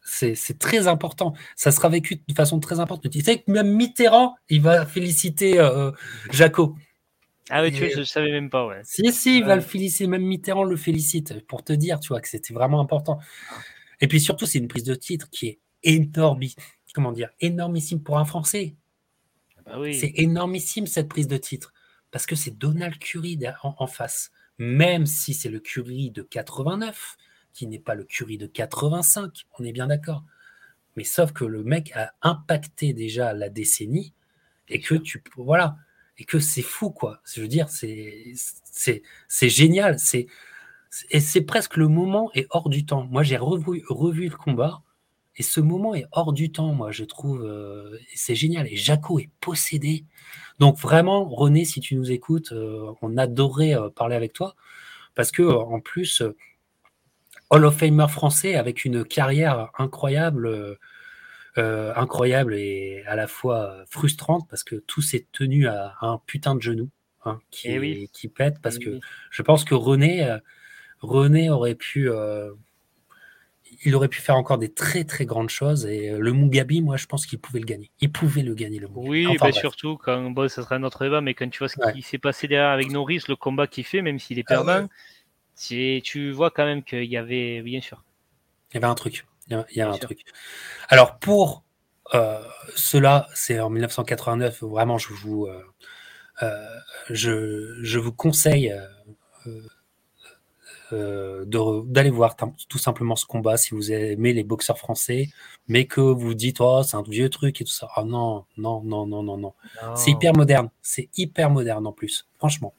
A: c'est très important. Ça sera vécu de façon très importante. Tu sais que même Mitterrand, il va féliciter euh, Jaco.
B: Ah oui, tu vois, je ne savais même pas. Ouais.
A: Si, si, il va le féliciter. Même Mitterrand le félicite pour te dire, tu vois, que c'était vraiment important. Et puis surtout, c'est une prise de titre qui est énorme, comment dire, énormissime pour un Français. Ah bah oui. C'est énormissime cette prise de titre parce que c'est Donald Curie en, en face. Même si c'est le Curie de 89, qui n'est pas le Curie de 85, on est bien d'accord. Mais sauf que le mec a impacté déjà la décennie et que tu voilà et que c'est fou quoi. Je veux dire c'est c'est c'est génial, c'est et c'est presque le moment est hors du temps. Moi j'ai revu revu le combat et ce moment est hors du temps, moi je trouve euh, c'est génial et Jaco est possédé. Donc vraiment René si tu nous écoutes, euh, on adorait euh, parler avec toi parce que en plus Hall of Famer français avec une carrière incroyable, euh, incroyable et à la fois frustrante parce que tout s'est tenu à, un putain de genou hein, qui, eh qui pète parce eh que je pense que René, euh, René aurait pu, euh, il aurait pu faire encore des très très grandes choses et le Mugabi, moi je pense qu'il pouvait le gagner. Il pouvait le gagner le
B: Mugabi. Oui, bah, surtout quand bon, ça sera un autre débat, mais quand tu vois ce qui s'est passé derrière avec Norris, le combat qu'il fait, même s'il est ah perdant tu vois quand même qu'il y avait, bien sûr.
A: Il y avait un truc. Il y a, un truc. Alors pour euh, cela, c'est en 1989. Vraiment, je vous, euh, euh, je, vous conseille d'aller voir tout simplement ce combat si vous aimez les boxeurs français, mais que vous dites oh c'est un vieux truc et tout ça. oh, non, non, non, non, non, non. C'est hyper moderne. C'est hyper moderne en plus. Franchement.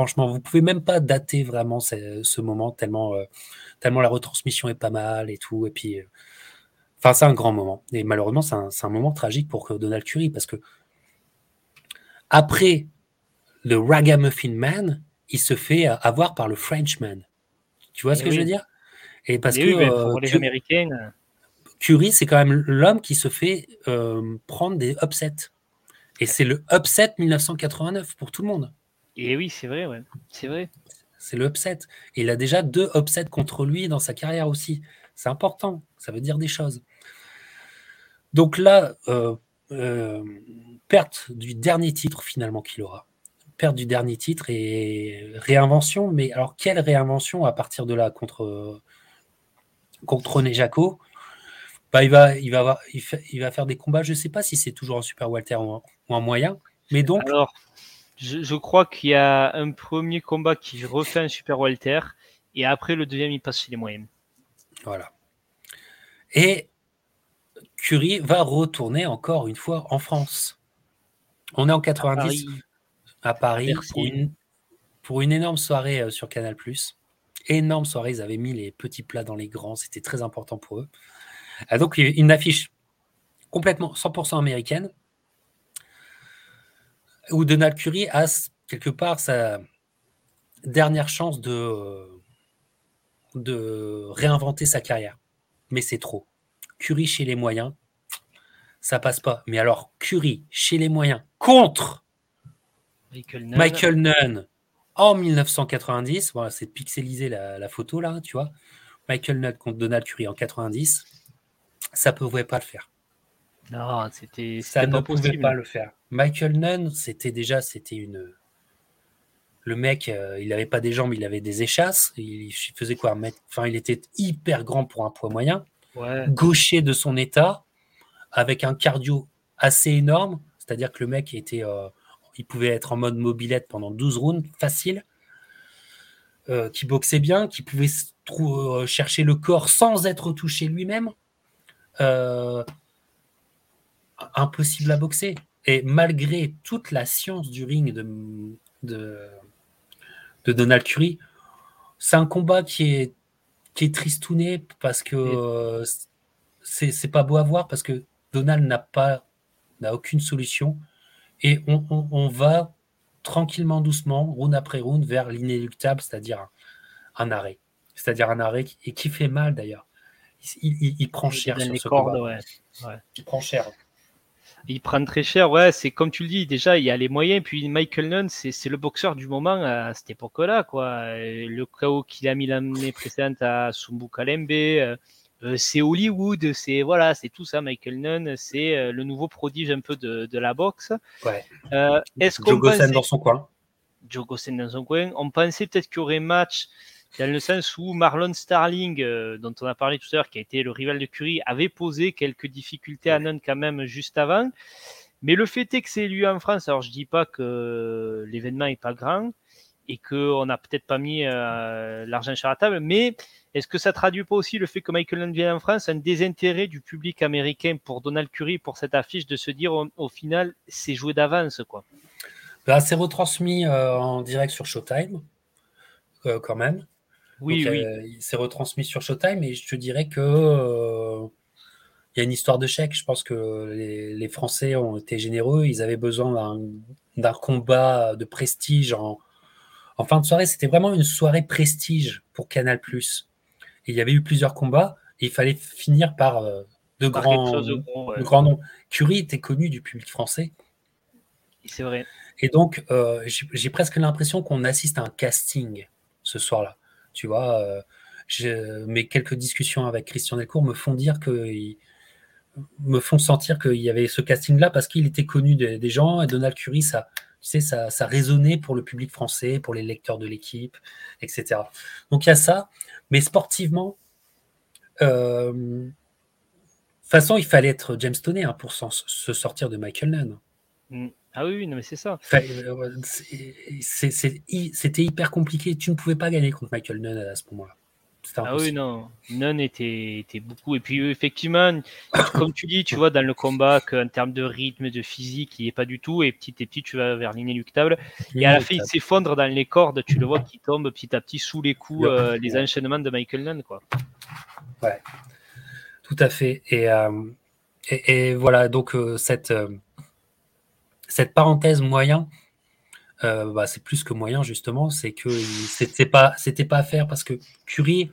A: Franchement, vous pouvez même pas dater vraiment ce, moment tellement, euh, tellement la retransmission est pas mal et tout. Et puis, euh, enfin, c'est un grand moment. Et malheureusement, c'est un, moment tragique pour Donald Curry parce que après le Ragamuffin Man, il se fait avoir par le Frenchman. Tu vois ce que je veux dire?
B: Et parce que pour euh, les.
A: Curry, c'est quand même l'homme qui se fait prendre des upsets. Et c'est le upset 1989 pour tout le monde.
B: Et oui, c'est vrai, ouais. C'est vrai.
A: C'est le upset. Et il a déjà deux upsets contre lui dans sa carrière aussi. C'est important. Ça veut dire des choses. Donc là, euh, euh, perte du dernier titre finalement qu'il aura. Perte du dernier titre et réinvention. Mais alors, quelle réinvention à partir de là contre, contre René Jaco? Bah, il, va, il, va il, va faire des combats. Je ne sais pas si c'est toujours en super Walter ou en, moyen. Mais donc.
B: Alors, je, crois qu'il y a un premier combat qui refait un Super Walter et après le deuxième il passe chez les moyens.
A: Voilà. Et Curie va retourner encore une fois en France. On est en 90 à Paris, pour, une, énorme soirée euh, sur Canal+. Énorme soirée, ils avaient mis les petits plats dans les grands, c'était très important pour eux. Ah, donc une affiche complètement 100% américaine où Donald Curry a quelque part sa dernière chance de, de réinventer sa carrière. Mais c'est trop. Curry chez les moyens, ça passe pas. Mais alors, Curry chez les moyens contre Michael Nunn, en 1990, voilà, c'est pixelisé la, la, photo là, tu vois. Michael Nunn contre Donald Curry en 90, ça ne pouvait pas le faire.
B: Non, c'était
A: ça ne pouvait pas le faire. Michael Nunn, c'était déjà c'était une le mec, euh, il n'avait pas des jambes, il avait des échasses. Il, faisait quoi Enfin, il était hyper grand pour un poids moyen. Gaucher de son état, avec un cardio assez énorme. C'est-à-dire que le mec était, euh, il pouvait être en mode mobilette pendant 12 rounds, facile. Euh, qui boxait bien, qui pouvait chercher le corps sans être touché lui-même. impossible à boxer. Et malgré toute la science du ring de, de, de Donald Curry. C'est un combat qui est, qui est tristouné parce que euh, c'est pas beau à voir parce que Donald n'a pas n'a aucune solution et on, va tranquillement, doucement, round après round, vers l'inéluctable, c'est-à-dire un, arrêt. C'est-à-dire un arrêt qui, et qui fait mal d'ailleurs. Il, prend cher sur ce combat. Il prend cher.
B: Il prend très cher, ouais, c'est comme tu le dis, déjà, il y a les moyens, puis Michael Nunn, c'est le boxeur du moment à cette époque-là, quoi. Le chaos qu'il a mis l'année précédente à Sumbu Kalembe, euh, euh, c'est Hollywood, c'est voilà, c'est tout ça, Michael Nunn, c'est euh, le nouveau prodige un peu de, de la boxe.
A: Ouais. Est-ce qu'on pensait... dans son coin.
B: Joe Gossen dans son coin. On pensait peut-être qu'il y aurait match dans le sens où Marlon Starling, euh, dont on a parlé tout à l'heure, qui a été le rival de Curry, avait posé quelques difficultés à Nunn quand même juste avant. Mais le fait est que c'est lui en France. Alors je dis pas que l'événement est pas grand et qu'on n'a peut-être pas mis euh, l'argent sur la table, mais est-ce que ça traduit pas aussi le fait que Michael Nunn vient en France, un désintérêt du public américain pour Donald Curry pour cette affiche, de se dire au, final c'est joué d'avance quoi?
A: Bah, c'est retransmis euh, en direct sur Showtime quand même.
B: Oui, oui.
A: Euh, il s'est retransmis sur Showtime et je te dirais que euh, il y a une histoire de chèque. Je pense que les, Français ont été généreux. Ils avaient besoin d'un combat de prestige en, en fin de soirée. C'était vraiment une soirée prestige pour Canal+. Et il y avait eu plusieurs combats et il fallait finir par euh, de, grands, de, grands noms. Curie était connu du public français.
B: C'est vrai.
A: Et donc, j'ai presque l'impression qu'on assiste à un casting ce soir-là. Tu vois, euh, mes quelques discussions avec Christian Delcourt me font dire que me font sentir qu'il y avait ce casting-là parce qu'il était connu des, gens et Donald Curry, ça, tu sais, ça, ça résonnait pour le public français, pour les lecteurs de l'équipe, etc. Donc il y a ça, mais sportivement, euh, de toute façon, il fallait être James Toney hein, pour se sortir de Michael Nunn.
B: Mmh. Ah oui, non, mais c'est ça.
A: Euh, c'était hyper compliqué. Tu ne pouvais pas gagner contre Michael Nunn à ce moment-là.
B: Ah oui, non. Nunn était, était, beaucoup. Et puis, effectivement, comme tu dis, tu vois, dans le combat, qu'en termes de rythme, de physique, il n'est pas du tout. Et petit à petit, tu vas vers l'inéluctable. Et à la fin, il s'effondre dans les cordes. Tu le vois qui tombe petit à petit sous les coups, euh, les enchaînements de Michael Nunn. Quoi.
A: Ouais, tout à fait. Et, euh, et, voilà, donc, cette cette parenthèse moyen, euh, bah, c'est plus que moyen justement, c'est que c'était pas c'était pas à faire parce que Curie,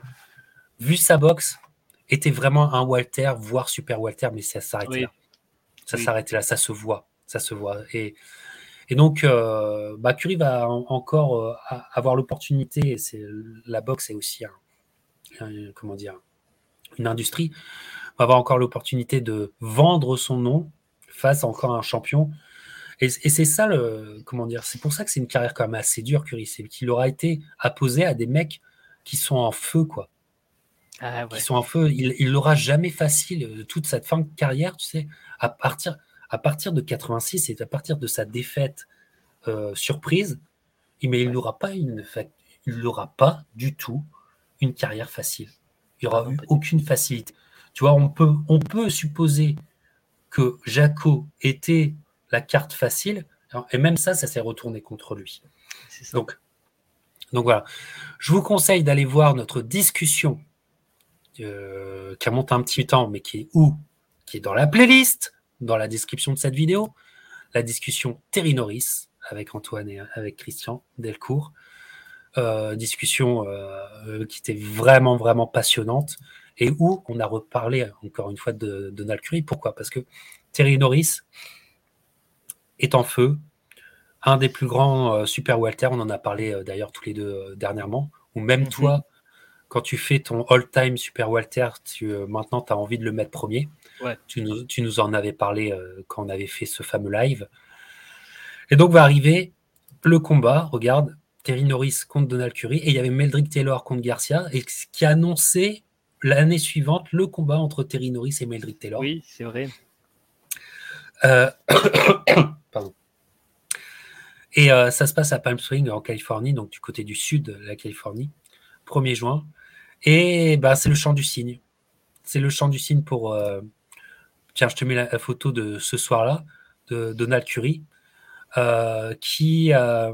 A: vu sa boxe, était vraiment un Walter, voire super Walter, mais ça s'arrêtait là. Ça s'arrêtait là, ça se voit, ça se voit. Et, et donc, euh, bah, Curie va encore euh, avoir l'opportunité. C'est la boxe est aussi comment dire une industrie. Va avoir encore l'opportunité de vendre son nom face à encore un champion et, c'est ça le, comment dire, c'est pour ça que c'est une carrière quand même assez dure, Curry, c'est qu'il aura été apposé à des mecs qui sont en feu, quoi.
B: Ah
A: qui sont en feu. Il l'aura jamais facile euh, toute cette fin de carrière, tu sais, à partir, à partir de 86 et à partir de sa défaite euh, surprise, mais il n'aura pas une, il n'aura pas du tout une carrière facile. Il n'y aura eu aucune facilité. Tu vois, on peut, on peut supposer que Jaco était la carte facile. Et même ça, ça s'est retourné contre lui. Donc, donc voilà. Je vous conseille d'aller voir notre discussion euh, qui remonte un petit temps, mais qui est où? Qui est dans la playlist, dans la description de cette vidéo. La discussion Terry Norris. avec Antoine et avec Christian Delcourt. discussion qui était vraiment, vraiment passionnante et où on a reparlé encore une fois de Donald Curry. Pourquoi? Parce que Terry Norris est en feu, un des plus grands super Walter, on en a parlé d'ailleurs tous les deux dernièrement, ou même mhm. toi, quand tu fais ton all-time Super Walter, tu, euh, maintenant tu as envie de le mettre premier. Tu, nous, en avais parlé euh, quand on avait fait ce fameux live. Et donc va arriver le combat, regarde, Terry Norris contre Donald Curry, et il y avait Meldrick Taylor contre Garcia, et qui a annoncé l'année suivante le combat entre Terry Norris et Meldrick Taylor.
B: Oui, c'est vrai.
A: Euh, pardon. Et ça se passe à Palm Springs en Californie, donc du côté du sud de la Californie, 1er juin. Et bah, c'est le chant du cygne. C'est le chant du cygne pour. Euh, tiens, je te mets la, photo de ce soir-là, de Donald Curry, euh, qui, euh,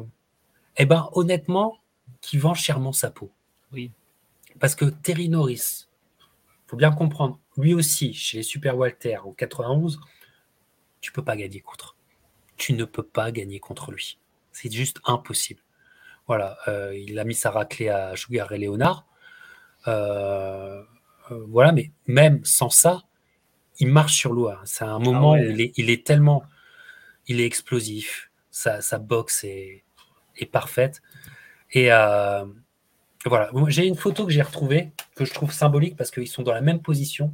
A: eh ben, honnêtement, qui vend chèrement sa peau.
B: Oui.
A: Parce que Terry Norris, faut bien comprendre, lui aussi, chez les Super Walter en 91, tu peux pas gagner contre. Tu ne peux pas gagner contre lui. C'est juste impossible. Voilà, il a mis sa raclée à Sugar et Léonard. Euh, euh, voilà, mais même sans ça, il marche sur l'eau. Hein. C'est un ah moment où il est, tellement, il est explosif. Sa, boxe est, parfaite. Et euh, voilà, j'ai une photo que j'ai retrouvée que je trouve symbolique parce qu'ils sont dans la même position.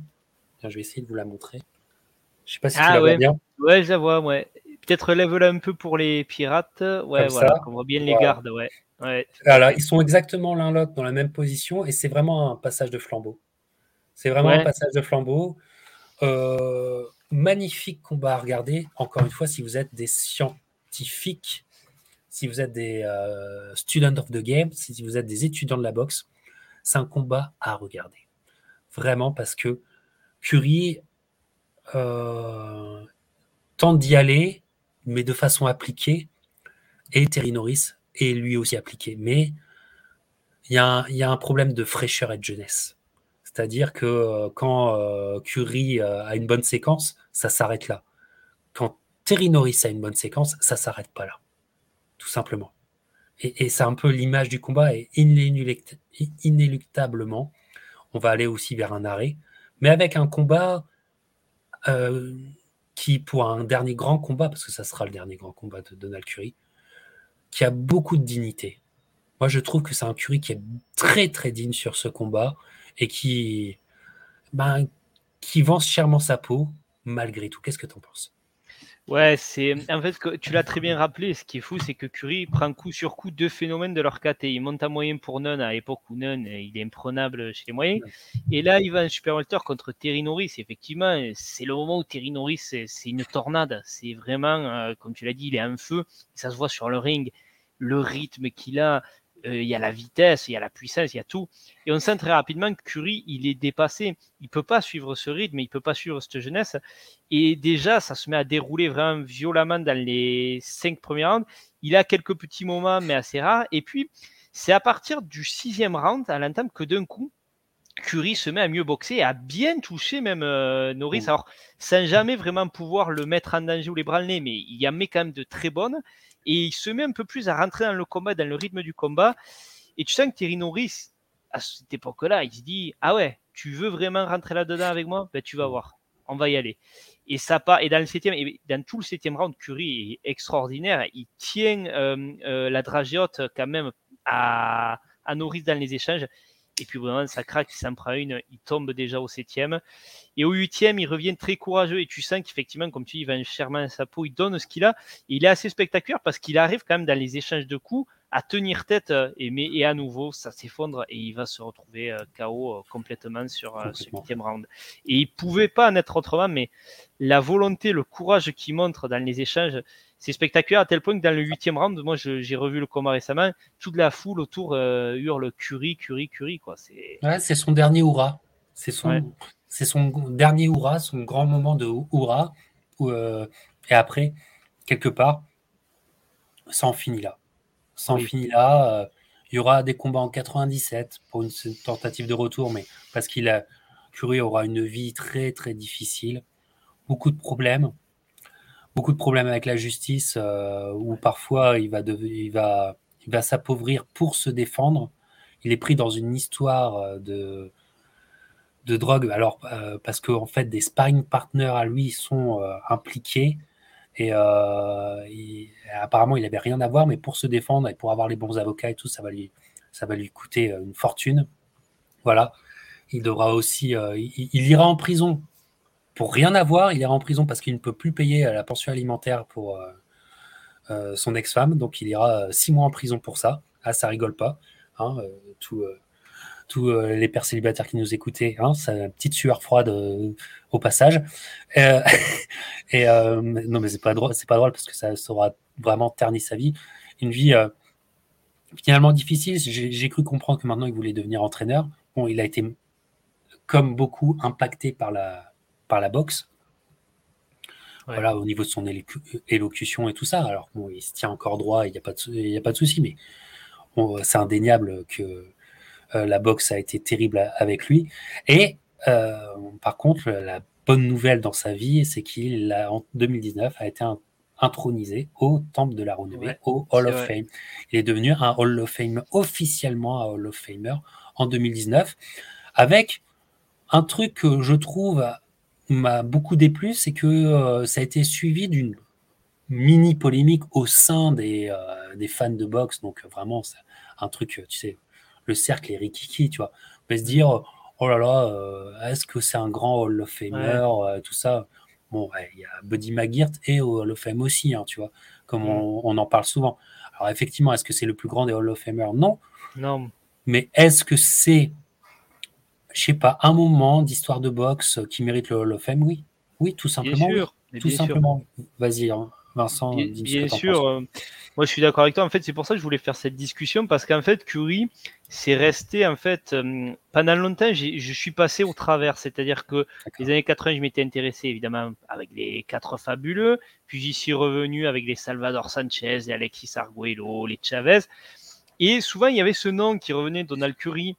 A: je vais essayer de vous la montrer. Je sais pas si tu ah la
B: vois
A: bien.
B: Ouais, je la vois, ouais. Peut-être lève-la un peu pour les pirates. Ouais, voilà, on voit bien les gardes, ouais.
A: Alors, ils sont exactement l'un l'autre dans la même position et c'est vraiment un passage de flambeau. C'est vraiment un passage de flambeau. Euh, magnifique combat à regarder. Encore une fois, si vous êtes des scientifiques, si vous êtes des euh, students of the game, si vous êtes des étudiants de la boxe, c'est un combat à regarder. Vraiment parce que Curie euh, tente d'y aller, mais de façon appliquée, et Terry Norris et lui aussi appliqué. Mais il y, a un problème de fraîcheur et de jeunesse. C'est-à-dire que euh, quand euh, Curie euh, a une bonne séquence, ça s'arrête là. Quand Terry Norris a une bonne séquence, ça s'arrête pas là. Tout simplement. Et, c'est un peu l'image du combat. Et inéluctablement, on va aller aussi vers un arrêt. Mais avec un combat qui, pour un dernier grand combat, parce que ça sera le dernier grand combat de Donald Curie, qui a beaucoup de dignité. Moi, je trouve que c'est un Curie qui est très très digne sur ce combat et qui, ben, chèrement sa peau malgré tout. Qu'est-ce que tu en penses?
B: Ouais, c'est en fait tu l'as très bien rappelé. Ce qui est fou, c'est que Curie prend coup sur coup deux phénomènes de leur KT. Il monte à moyen pour Nunn à l'époque où Nunn il est imprenable chez les moyens. Et là, il va en super welter contre Terry Norris. Effectivement, c'est le moment où Terry Norris c'est une tornade. C'est vraiment, euh, comme tu l'as dit, il est en feu. Ça se voit sur le ring, le rythme qu'il a, euh, il y a la vitesse, il y a la puissance, il y a tout. Et on sent très rapidement que Curry, il est dépassé. Il peut pas suivre ce rythme, il peut pas suivre cette jeunesse. Et déjà, ça se met à dérouler vraiment violemment dans les cinq premiers rounds. Il a quelques petits moments, mais assez rares. Et puis, c'est à partir du sixième round, à l'entame, que d'un coup, Curry se met à mieux boxer et à bien toucher même euh, Norris. Alors, sans jamais vraiment pouvoir le mettre en danger ou les bras le nez, mais il y a met quand même de très bonnes et il se met un peu plus à rentrer dans le combat, dans le rythme du combat. Et tu sens que Thierry Norris, à cette époque-là, il se dit Ah ouais, tu veux vraiment rentrer là-dedans avec moi? Ben, Tu vas voir, on va y aller. Et ça part, et dans le septième, et dans tout le septième round, Curry est extraordinaire. Il tient euh, euh, la dragiote quand même à, à Norris dans les échanges. Et puis vraiment, ça craque, il s'en prend une, il tombe déjà au septième. Et au huitième, il revient très courageux. Et tu sens qu'effectivement, comme tu dis, il va un Sherman à sa peau, il donne ce qu'il a. il est assez spectaculaire parce qu'il arrive quand même dans les échanges de coups à tenir tête. Euh, et, mais, et à nouveau, ça s'effondre et il va se retrouver euh, KO euh, complètement sur ce huitième round. Et il pouvait pas en être autrement, mais la volonté, le courage qu'il montre dans les échanges, c'est spectaculaire à tel point que dans le huitième round, moi j'ai revu le combat récemment, toute la foule autour euh, hurle Curie, Curie, Curie. Quoi.
A: C'est... Ouais, c'est son dernier hurrah. C'est son, c'est son dernier hurrah, son grand moment de hurrah. Euh, et après, quelque part, ça en finit là. Ça en finit là. Euh, il y aura des combats en 97 pour une, tentative de retour, mais parce qu'il a, Curie aura une vie très très difficile, beaucoup de problèmes. Beaucoup de problèmes avec la justice, où parfois il va, il va, il va s'appauvrir pour se défendre. Il est pris dans une histoire de, de drogue, alors parce qu'en en fait des sparring partners à lui sont impliqués et, apparemment il n'avait rien à voir, mais pour se défendre et pour avoir les bons avocats et tout, ça va lui, ça va lui coûter une fortune. Voilà, il devra aussi, il, ira en prison pour rien avoir, il ira en prison parce qu'il ne peut plus payer la pension alimentaire pour euh, euh, son ex-femme, donc il ira euh, six mois en prison pour ça. Ah, ça rigole pas. Hein, tous les pères célibataires qui nous écoutaient, hein, une petite sueur froide au passage. et non, mais c'est pas drôle, c'est pas drôle parce que ça sera vraiment terni sa vie. Une vie finalement difficile. J'ai cru comprendre que maintenant il voulait devenir entraîneur. Bon, il a été comme beaucoup impacté par la par la boxe. Voilà, au niveau de son élocution et tout ça. Alors, bon, il se tient encore droit, il n'y a, pas de, a pas de souci, mais c'est indéniable que euh, la boxe a été terrible avec lui. Et euh, par contre, la bonne nouvelle dans sa vie, c'est qu'il, en 2019, a été intronisé au Temple de la Renommée, au Hall of Fame. Il est devenu un Hall of Fame, officiellement un Hall of Famer en 2019, avec un truc que je trouve m'a beaucoup déplu, c'est que euh, ça a été suivi d'une mini polémique au sein des, euh, des, fans de boxe. Donc vraiment, c'est un truc, tu sais, le cercle est rikiki, tu vois. On peut se dire, oh là là, euh, est-ce que c'est un grand Hall of Famer, tout ça? Bon, il y a Buddy McGirt et Hall of Fame aussi, hein, tu vois, comme mm. on, on, en parle souvent. Alors effectivement, est-ce que c'est le plus grand des Hall of Famer Non.
B: Non.
A: Mais est-ce que c'est je sais pas, un moment d'histoire de boxe qui mérite le Hall of Fame, oui. Oui, tout simplement. Bien sûr. Tout simplement. Vas-y, hein. Vincent.
B: Bien, bien sûr. Euh, moi, je suis d'accord avec toi. En fait, c'est pour ça que je voulais faire cette discussion parce qu'en fait, Curry, c'est resté en fait euh, pendant longtemps. Je suis passé au travers, c'est-à-dire que les années 80, je m'étais intéressé évidemment avec les quatre fabuleux, puis j'y suis revenu avec les Salvador Sanchez, les Alexis Arguello, les Chavez, et souvent il y avait ce nom qui revenait, Donald Curry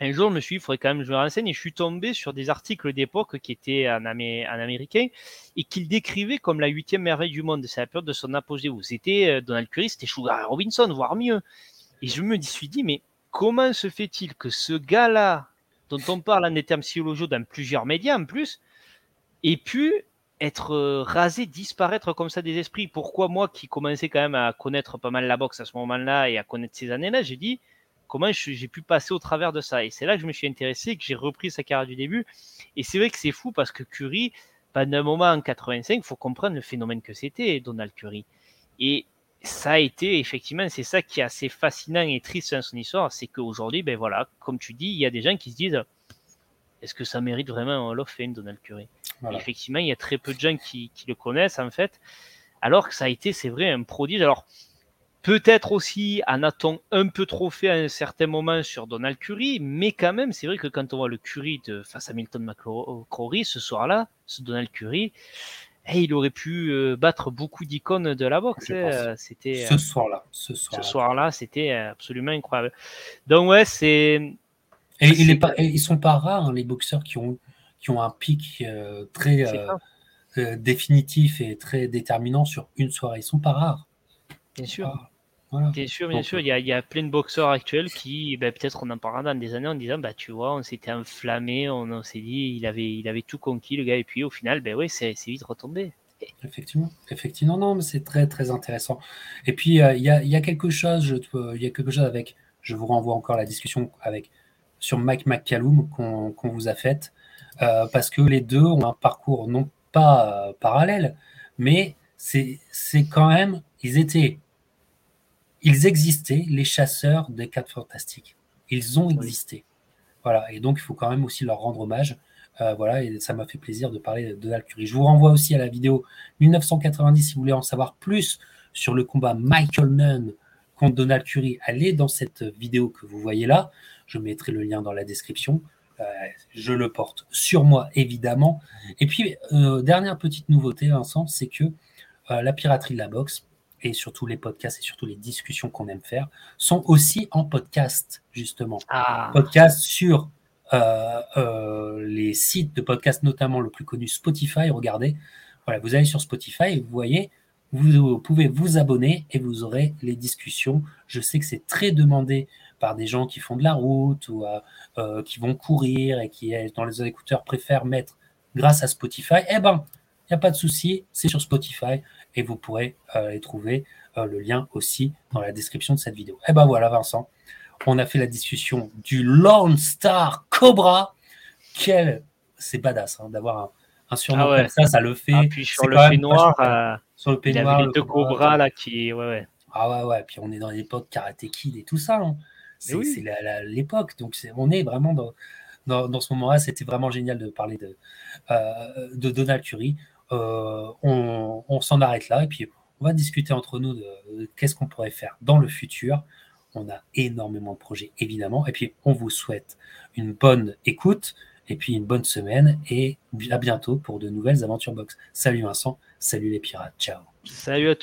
B: un jour, je me suis dit, il faudrait quand même que je me renseigne, et je suis tombé sur des articles d'époque qui étaient en, américain et qu'il décrivait comme la huitième merveille du monde. C'est la période de son apogée où c'était euh, Donald Curry, c'était Sugar Robinson, voire mieux. Et je me suis dit, mais comment se fait-il que ce gars-là, dont on parle en des termes psychologiques dans plusieurs médias en plus, ait pu être euh, rasé, disparaître comme ça des esprits? Pourquoi moi, qui commençais quand même à connaître pas mal la boxe à ce moment-là et à connaître ces années-là, j'ai dit, comment j'ai pu passer au travers de ça. Et c'est là que je me suis intéressé, que j'ai repris sa carrière du début. Et c'est vrai que c'est fou parce que Curry, pendant un moment en 85, il faut comprendre le phénomène que c'était, Donald Curry. Et ça a été, effectivement, c'est ça qui est assez fascinant et triste dans son histoire, c'est qu'aujourd'hui, ben voilà, comme tu dis, il y a des gens qui se disent est-ce que ça mérite vraiment un Hall of Fame, Donald Curry? Effectivement, il y a très peu de gens qui, qui, le connaissent, en fait, alors que ça a été, c'est vrai, un prodige. Alors, Peut-être aussi en a-t-on un peu trop fait à un certain moment sur Donald Curry, mais quand même, c'est vrai que quand on voit le Curry de, face à Milton McCrory ce soir-là, ce Donald Curry, eh, il aurait pu euh, battre beaucoup d'icônes de la boxe. Hein, c'était
A: ce soir-là.
B: Ce soir-là, c'était absolument incroyable. Donc ouais, c'est.
A: Et, il est pas, ils sont pas rares hein, les boxeurs qui ont qui ont un pic euh, très euh, définitif et très déterminant sur une soirée. Ils sont pas rares.
B: Bien sûr. Ah. Bien sûr, bien sûr, il y, a, plein de boxeurs actuels qui, ben, peut-être on en parlera dans des années en disant, bah tu vois, on s'était enflammé, on, s'est dit, il avait, il avait tout conquis le gars, et puis au final, ben oui, c'est vite retombé.
A: Effectivement, effectivement, non, mais c'est très très intéressant. Et puis euh, il y, a, y, a, quelque chose, je, il y a quelque chose avec, je vous renvoie encore à la discussion avec sur Mike McCallum qu'on vous a faite, euh, parce que les deux ont un parcours non pas euh, parallèle, mais c'est quand même, ils étaient ils existaient, les chasseurs des quatre fantastiques. Ils ont existé. Voilà, et donc il faut quand même aussi leur rendre hommage. Euh, voilà, et ça m'a fait plaisir de parler de Donald Curry. Je vous renvoie aussi à la vidéo 1990 si vous voulez en savoir plus sur le combat Michael Nunn contre Donald Curry. Allez dans cette vidéo que vous voyez là. Je mettrai le lien dans la description. Euh, je le porte sur moi, évidemment. Et puis, euh, dernière petite nouveauté, Vincent, c'est que la piraterie de la boxe, et surtout les podcasts et surtout les discussions qu'on aime faire sont aussi en podcast, justement. Ah. Podcast sur euh, euh, les sites de podcast, notamment le plus connu Spotify. Regardez, Voilà, vous allez sur Spotify et vous voyez, vous pouvez vous abonner et vous aurez les discussions. Je sais que c'est très demandé par des gens qui font de la route ou euh, qui vont courir et qui, dans les écouteurs, préfèrent mettre grâce à Spotify. Eh ben, il n'y a pas de souci, c'est sur Spotify et vous pourrez euh, les trouver euh, le lien aussi dans la description de cette vidéo. Et eh ben voilà, Vincent, on a fait la discussion du Lone Star Cobra. Quel, c'est badass hein, d'avoir un, surnom ah comme ça, ça le fait. Ah,
B: puis sur le peignoir, euh, sur le peignoir, les deux cobras là qui, ouais, ouais.
A: Ah ouais, ouais. Puis on est dans l'époque Karate Kid et tout ça. Hein. C'est l'époque, donc on est vraiment dans, dans, ce moment-là. C'était vraiment génial de parler de, euh, de Donald Curry. On, on s'en arrête là et puis on va discuter entre nous de, qu'est-ce qu'on pourrait faire dans le futur. On a énormément de projets, évidemment. Et puis, on vous souhaite une bonne écoute et puis une bonne semaine et à bientôt pour de nouvelles aventures box. Salut Vincent, salut les pirates, ciao.
B: Salut à tous.